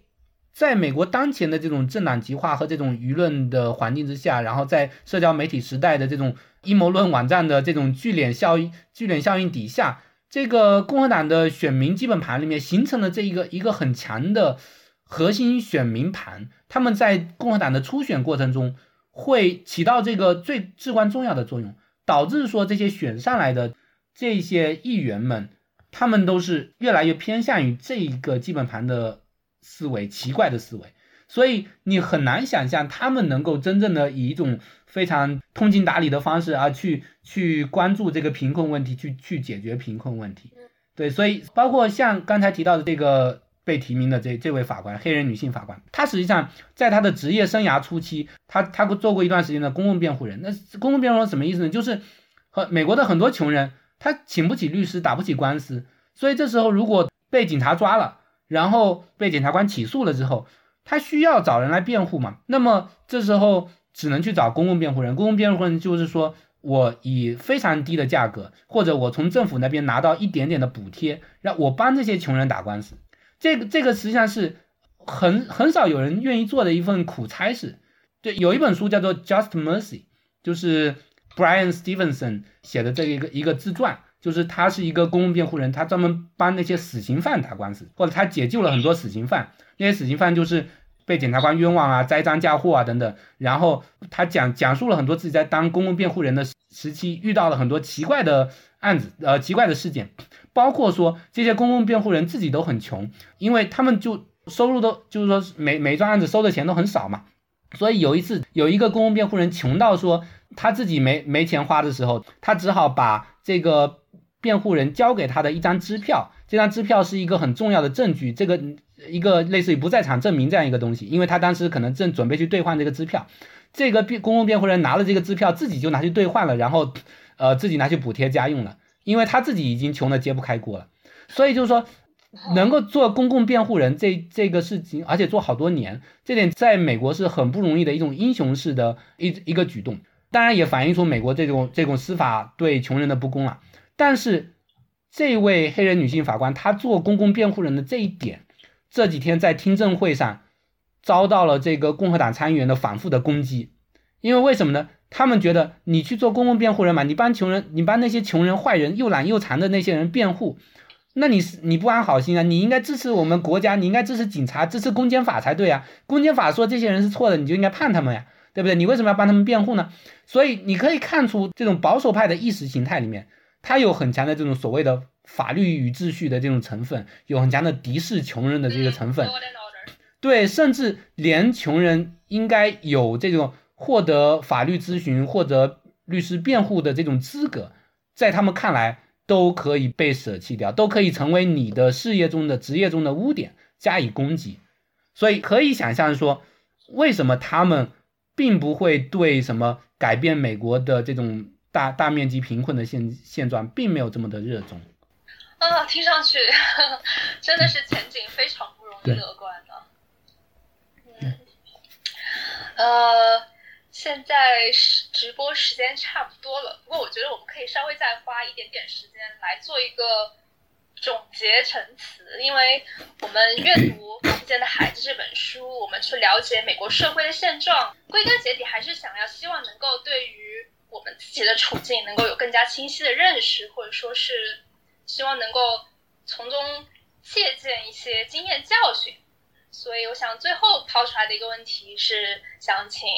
在美国当前的这种政党极化和这种舆论的环境之下，然后在社交媒体时代的这种阴谋论网站的这种聚敛效应、聚敛效应底下，这个共和党的选民基本盘里面形成了这一个一个很强的核心选民盘，他们在共和党的初选过程中。会起到这个最至关重要的作用，导致说这些选上来的这些议员们，他们都是越来越偏向于这一个基本盘的思维，奇怪的思维，所以你很难想象他们能够真正的以一种非常通情达理的方式啊，去去关注这个贫困问题，去去解决贫困问题。对，所以包括像刚才提到的这个。被提名的这这位法官，黑人女性法官，她实际上在她的职业生涯初期，她她做过一段时间的公共辩护人。那公共辩护人什么意思呢？就是和美国的很多穷人，他请不起律师，打不起官司，所以这时候如果被警察抓了，然后被检察官起诉了之后，他需要找人来辩护嘛？那么这时候只能去找公共辩护人。公共辩护人就是说我以非常低的价格，或者我从政府那边拿到一点点的补贴，让我帮这些穷人打官司。这个这个实际上是很很少有人愿意做的一份苦差事。对，有一本书叫做《Just Mercy》，就是 Brian Stevenson 写的这一个一个自传，就是他是一个公共辩护人，他专门帮那些死刑犯打官司，或者他解救了很多死刑犯。那些死刑犯就是被检察官冤枉啊、栽赃嫁祸啊等等。然后他讲讲述了很多自己在当公共辩护人的时期遇到了很多奇怪的案子，呃，奇怪的事件。包括说这些公共辩护人自己都很穷，因为他们就收入都就是说每每桩案子收的钱都很少嘛，所以有一次有一个公共辩护人穷到说他自己没没钱花的时候，他只好把这个辩护人交给他的一张支票，这张支票是一个很重要的证据，这个一个类似于不在场证明这样一个东西，因为他当时可能正准备去兑换这个支票，这个辩公共辩护人拿了这个支票自己就拿去兑换了，然后呃自己拿去补贴家用了。因为他自己已经穷的揭不开锅了，所以就是说，能够做公共辩护人这这个事情，而且做好多年，这点在美国是很不容易的一种英雄式的一一个举动。当然也反映出美国这种这种司法对穷人的不公了。但是这位黑人女性法官她做公共辩护人的这一点，这几天在听证会上遭到了这个共和党参议员的反复的攻击。因为为什么呢？他们觉得你去做公共辩护人嘛，你帮穷人，你帮那些穷人、坏人、又懒又残的那些人辩护，那你是你不安好心啊？你应该支持我们国家，你应该支持警察，支持公检法才对啊！公检法说这些人是错的，你就应该判他们呀，对不对？你为什么要帮他们辩护呢？所以你可以看出，这种保守派的意识形态里面，它有很强的这种所谓的法律与秩序的这种成分，有很强的敌视穷人的这个成分。对，甚至连穷人应该有这种获得法律咨询或者律师辩护的这种资格，在他们看来。都可以被舍弃掉，都可以成为你的事业中的职业中的污点加以攻击，所以可以想象说，为什么他们并不会对什么改变美国的这种大大面积贫困的现现状，并没有这么的热衷。啊，听上去真的是前景非常不容易乐观的。嗯，呃。现在是直播时间差不多了，不过我觉得我们可以稍微再花一点点时间来做一个总结陈词，因为我们阅读《看不见的孩子》这本书，我们去了解美国社会的现状，归根结底还是想要希望能够对于我们自己的处境能够有更加清晰的认识，或者说是希望能够从中借鉴一些经验教训。所以，我想最后抛出来的一个问题是，想请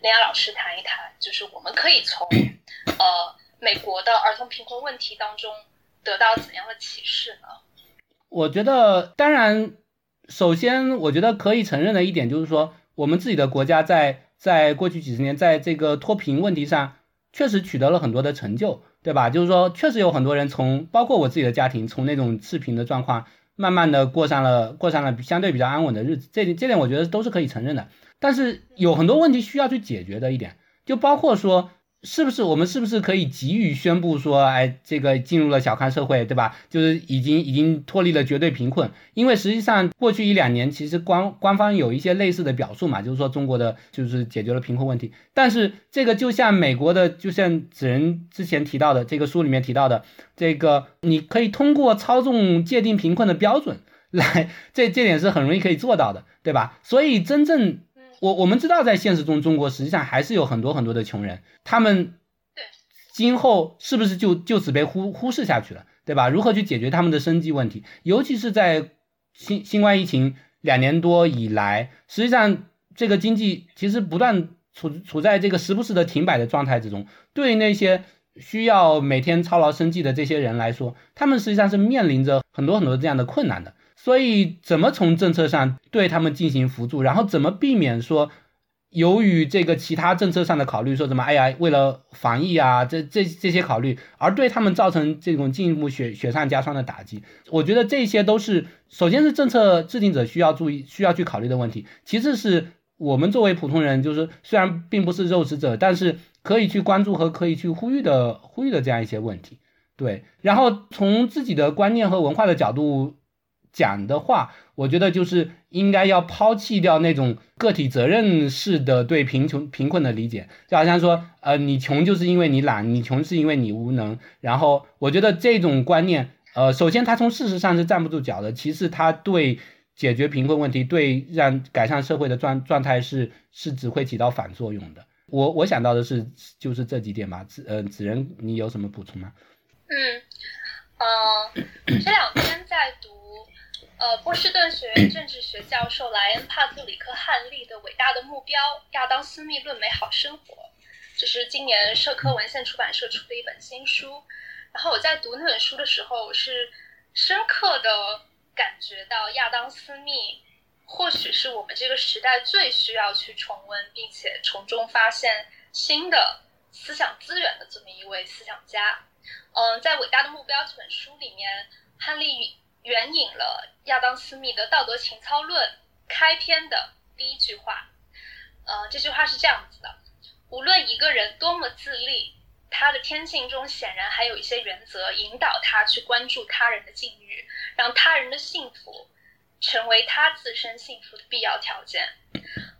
林雅老师谈一谈，就是我们可以从呃美国的儿童贫困问题当中得到怎样的启示呢？我觉得，当然，首先，我觉得可以承认的一点就是说，我们自己的国家在在过去几十年，在这个脱贫问题上，确实取得了很多的成就，对吧？就是说，确实有很多人从，包括我自己的家庭，从那种赤贫的状况。慢慢的过上了过上了相对比较安稳的日子，这这点我觉得都是可以承认的。但是有很多问题需要去解决的一点，就包括说。是不是我们是不是可以急于宣布说，哎，这个进入了小康社会，对吧？就是已经已经脱离了绝对贫困。因为实际上过去一两年，其实官官方有一些类似的表述嘛，就是说中国的就是解决了贫困问题。但是这个就像美国的，就像子仁之前提到的这个书里面提到的，这个你可以通过操纵界定贫困的标准来，这这点是很容易可以做到的，对吧？所以真正。我我们知道，在现实中，中国实际上还是有很多很多的穷人，他们今后是不是就就此被忽忽视下去了，对吧？如何去解决他们的生计问题？尤其是在新新冠疫情两年多以来，实际上这个经济其实不断处处在这个时不时的停摆的状态之中。对于那些需要每天操劳生计的这些人来说，他们实际上是面临着很多很多这样的困难的。所以，怎么从政策上对他们进行辅助，然后怎么避免说，由于这个其他政策上的考虑，说什么，哎呀，为了防疫啊，这这这些考虑，而对他们造成这种进一步雪雪上加霜的打击？我觉得这些都是，首先是政策制定者需要注意、需要去考虑的问题。其次是我们作为普通人，就是虽然并不是肉食者，但是可以去关注和可以去呼吁的、呼吁的这样一些问题。对，然后从自己的观念和文化的角度。讲的话，我觉得就是应该要抛弃掉那种个体责任式的对贫穷贫困的理解，就好像说，呃，你穷就是因为你懒，你穷是因为你无能。然后我觉得这种观念，呃，首先它从事实上是站不住脚的，其次它对解决贫困问题、对让改善社会的状状态是是只会起到反作用的。我我想到的是就是这几点吧，子呃子仁，你有什么补充吗？嗯，呃，这两天在读。呃，波士顿学院 政治学教授莱恩·帕特里克·汉利的《伟大的目标：亚当·斯密论美好生活》，这是今年社科文献出版社出的一本新书。然后我在读那本书的时候，我是深刻的感觉到亚当·斯密或许是我们这个时代最需要去重温，并且从中发现新的思想资源的这么一位思想家。嗯，在《伟大的目标》这本书里面，汉利。援引了亚当·斯密的《道德情操论》开篇的第一句话，呃，这句话是这样子的：无论一个人多么自立，他的天性中显然还有一些原则引导他去关注他人的境遇，让他人的幸福成为他自身幸福的必要条件。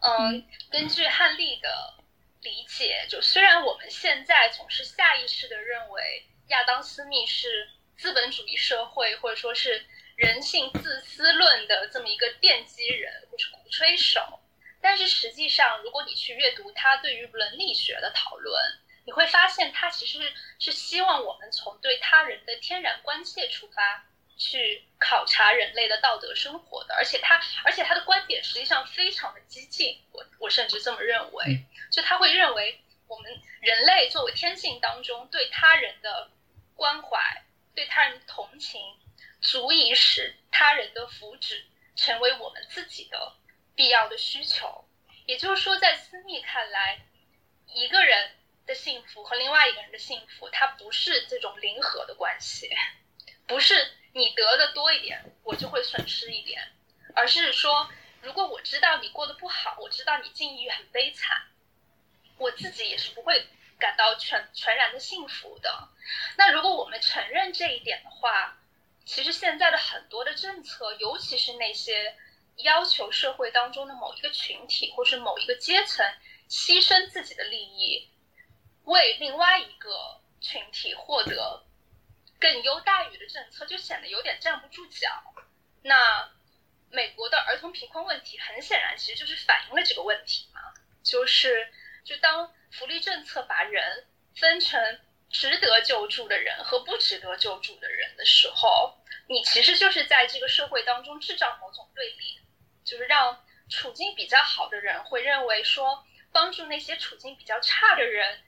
嗯，根据汉利的理解，就虽然我们现在总是下意识的认为亚当·斯密是资本主义社会，或者说是。人性自私论的这么一个奠基人或是鼓吹手，但是实际上，如果你去阅读他对于伦理学的讨论，你会发现他其实是希望我们从对他人的天然关切出发，去考察人类的道德生活的，而且他，而且他的观点实际上非常的激进，我我甚至这么认为，就他会认为我们人类作为天性当中对他人的关怀、对他人同情，足以使他人的福祉成为我们自己的必要的需求。也就是说，在斯密看来，一个人的幸福和另外一个人的幸福，它不是这种零和的关系，不是你得的多一点，我就会损失一点，而是说，如果我知道你过得不好，我知道你境遇很悲惨，我自己也是不会感到全全然的幸福的。那如果我们承认这一点的话，其实现在的很多的政策，尤其是那些。要求社会当中的某一个群体或是某一个阶层牺牲自己的利益，为另外一个群体获得更优待遇的政策，就显得有点站不住脚。那美国的儿童贫困问题，很显然其实就是反映了这个问题嘛，就是就当福利政策把人分成值得救助的人和不值得救助的人的时候，你其实就是在这个社会当中制造某种对立。就是让处境比较好的人会认为说，帮助那些处境比较差的人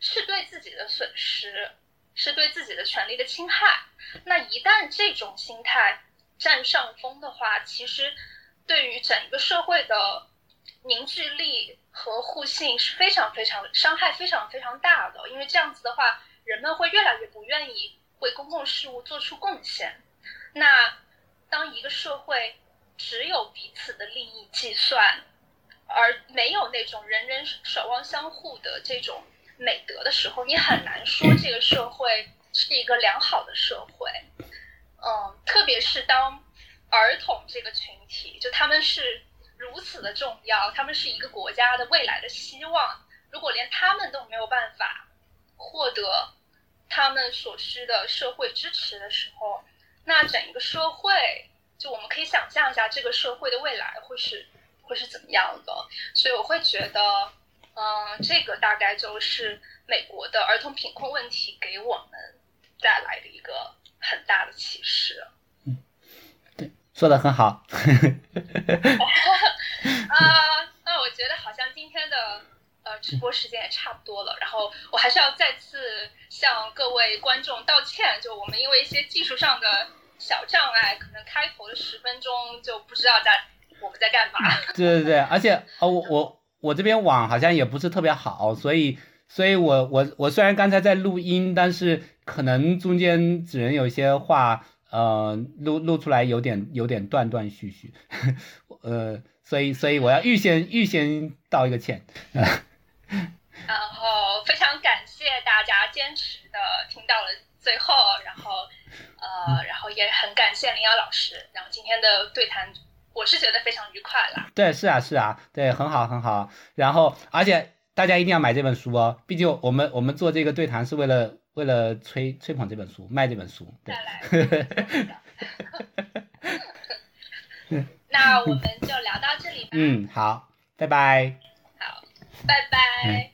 是对自己的损失，是对自己的权利的侵害。那一旦这种心态占上风的话，其实对于整个社会的凝聚力和互信是非常非常伤害非常非常大的。因为这样子的话，人们会越来越不愿意为公共事务做出贡献。那当一个社会，只有彼此的利益计算，而没有那种人人守望相互的这种美德的时候，你很难说这个社会是一个良好的社会。嗯，特别是当儿童这个群体，就他们是如此的重要，他们是一个国家的未来的希望。如果连他们都没有办法获得他们所需的社会支持的时候，那整一个社会。就我们可以想象一下这个社会的未来会是会是怎么样的，所以我会觉得，嗯，这个大概就是美国的儿童贫困问题给我们带来的一个很大的启示。嗯，对，说的很好。啊，那我觉得好像今天的直播时间也差不多了，然后我还是要再次向各位观众道歉，就我们因为一些技术上的。小障碍，可能开头的十分钟就不知道在我们在干嘛。对对对，而且哦，我我我这边网好像也不是特别好，所以所以我我我虽然刚才在录音，但是可能中间只能有一些话呃录录出来有点有点断断续续，呃，所以所以我要预先预先道一个歉。然后非常感谢大家坚持的听到了最后，然后。呃，然后也很感谢林瑶老师，然后今天的对谈，我是觉得非常愉快啦。对，是啊，是啊，对，很好，很好。然后，而且大家一定要买这本书哦，毕竟我们我们做这个对谈是为了为了吹吹捧这本书，卖这本书。对。那我们就聊到这里吧。嗯，好，拜拜。拜拜。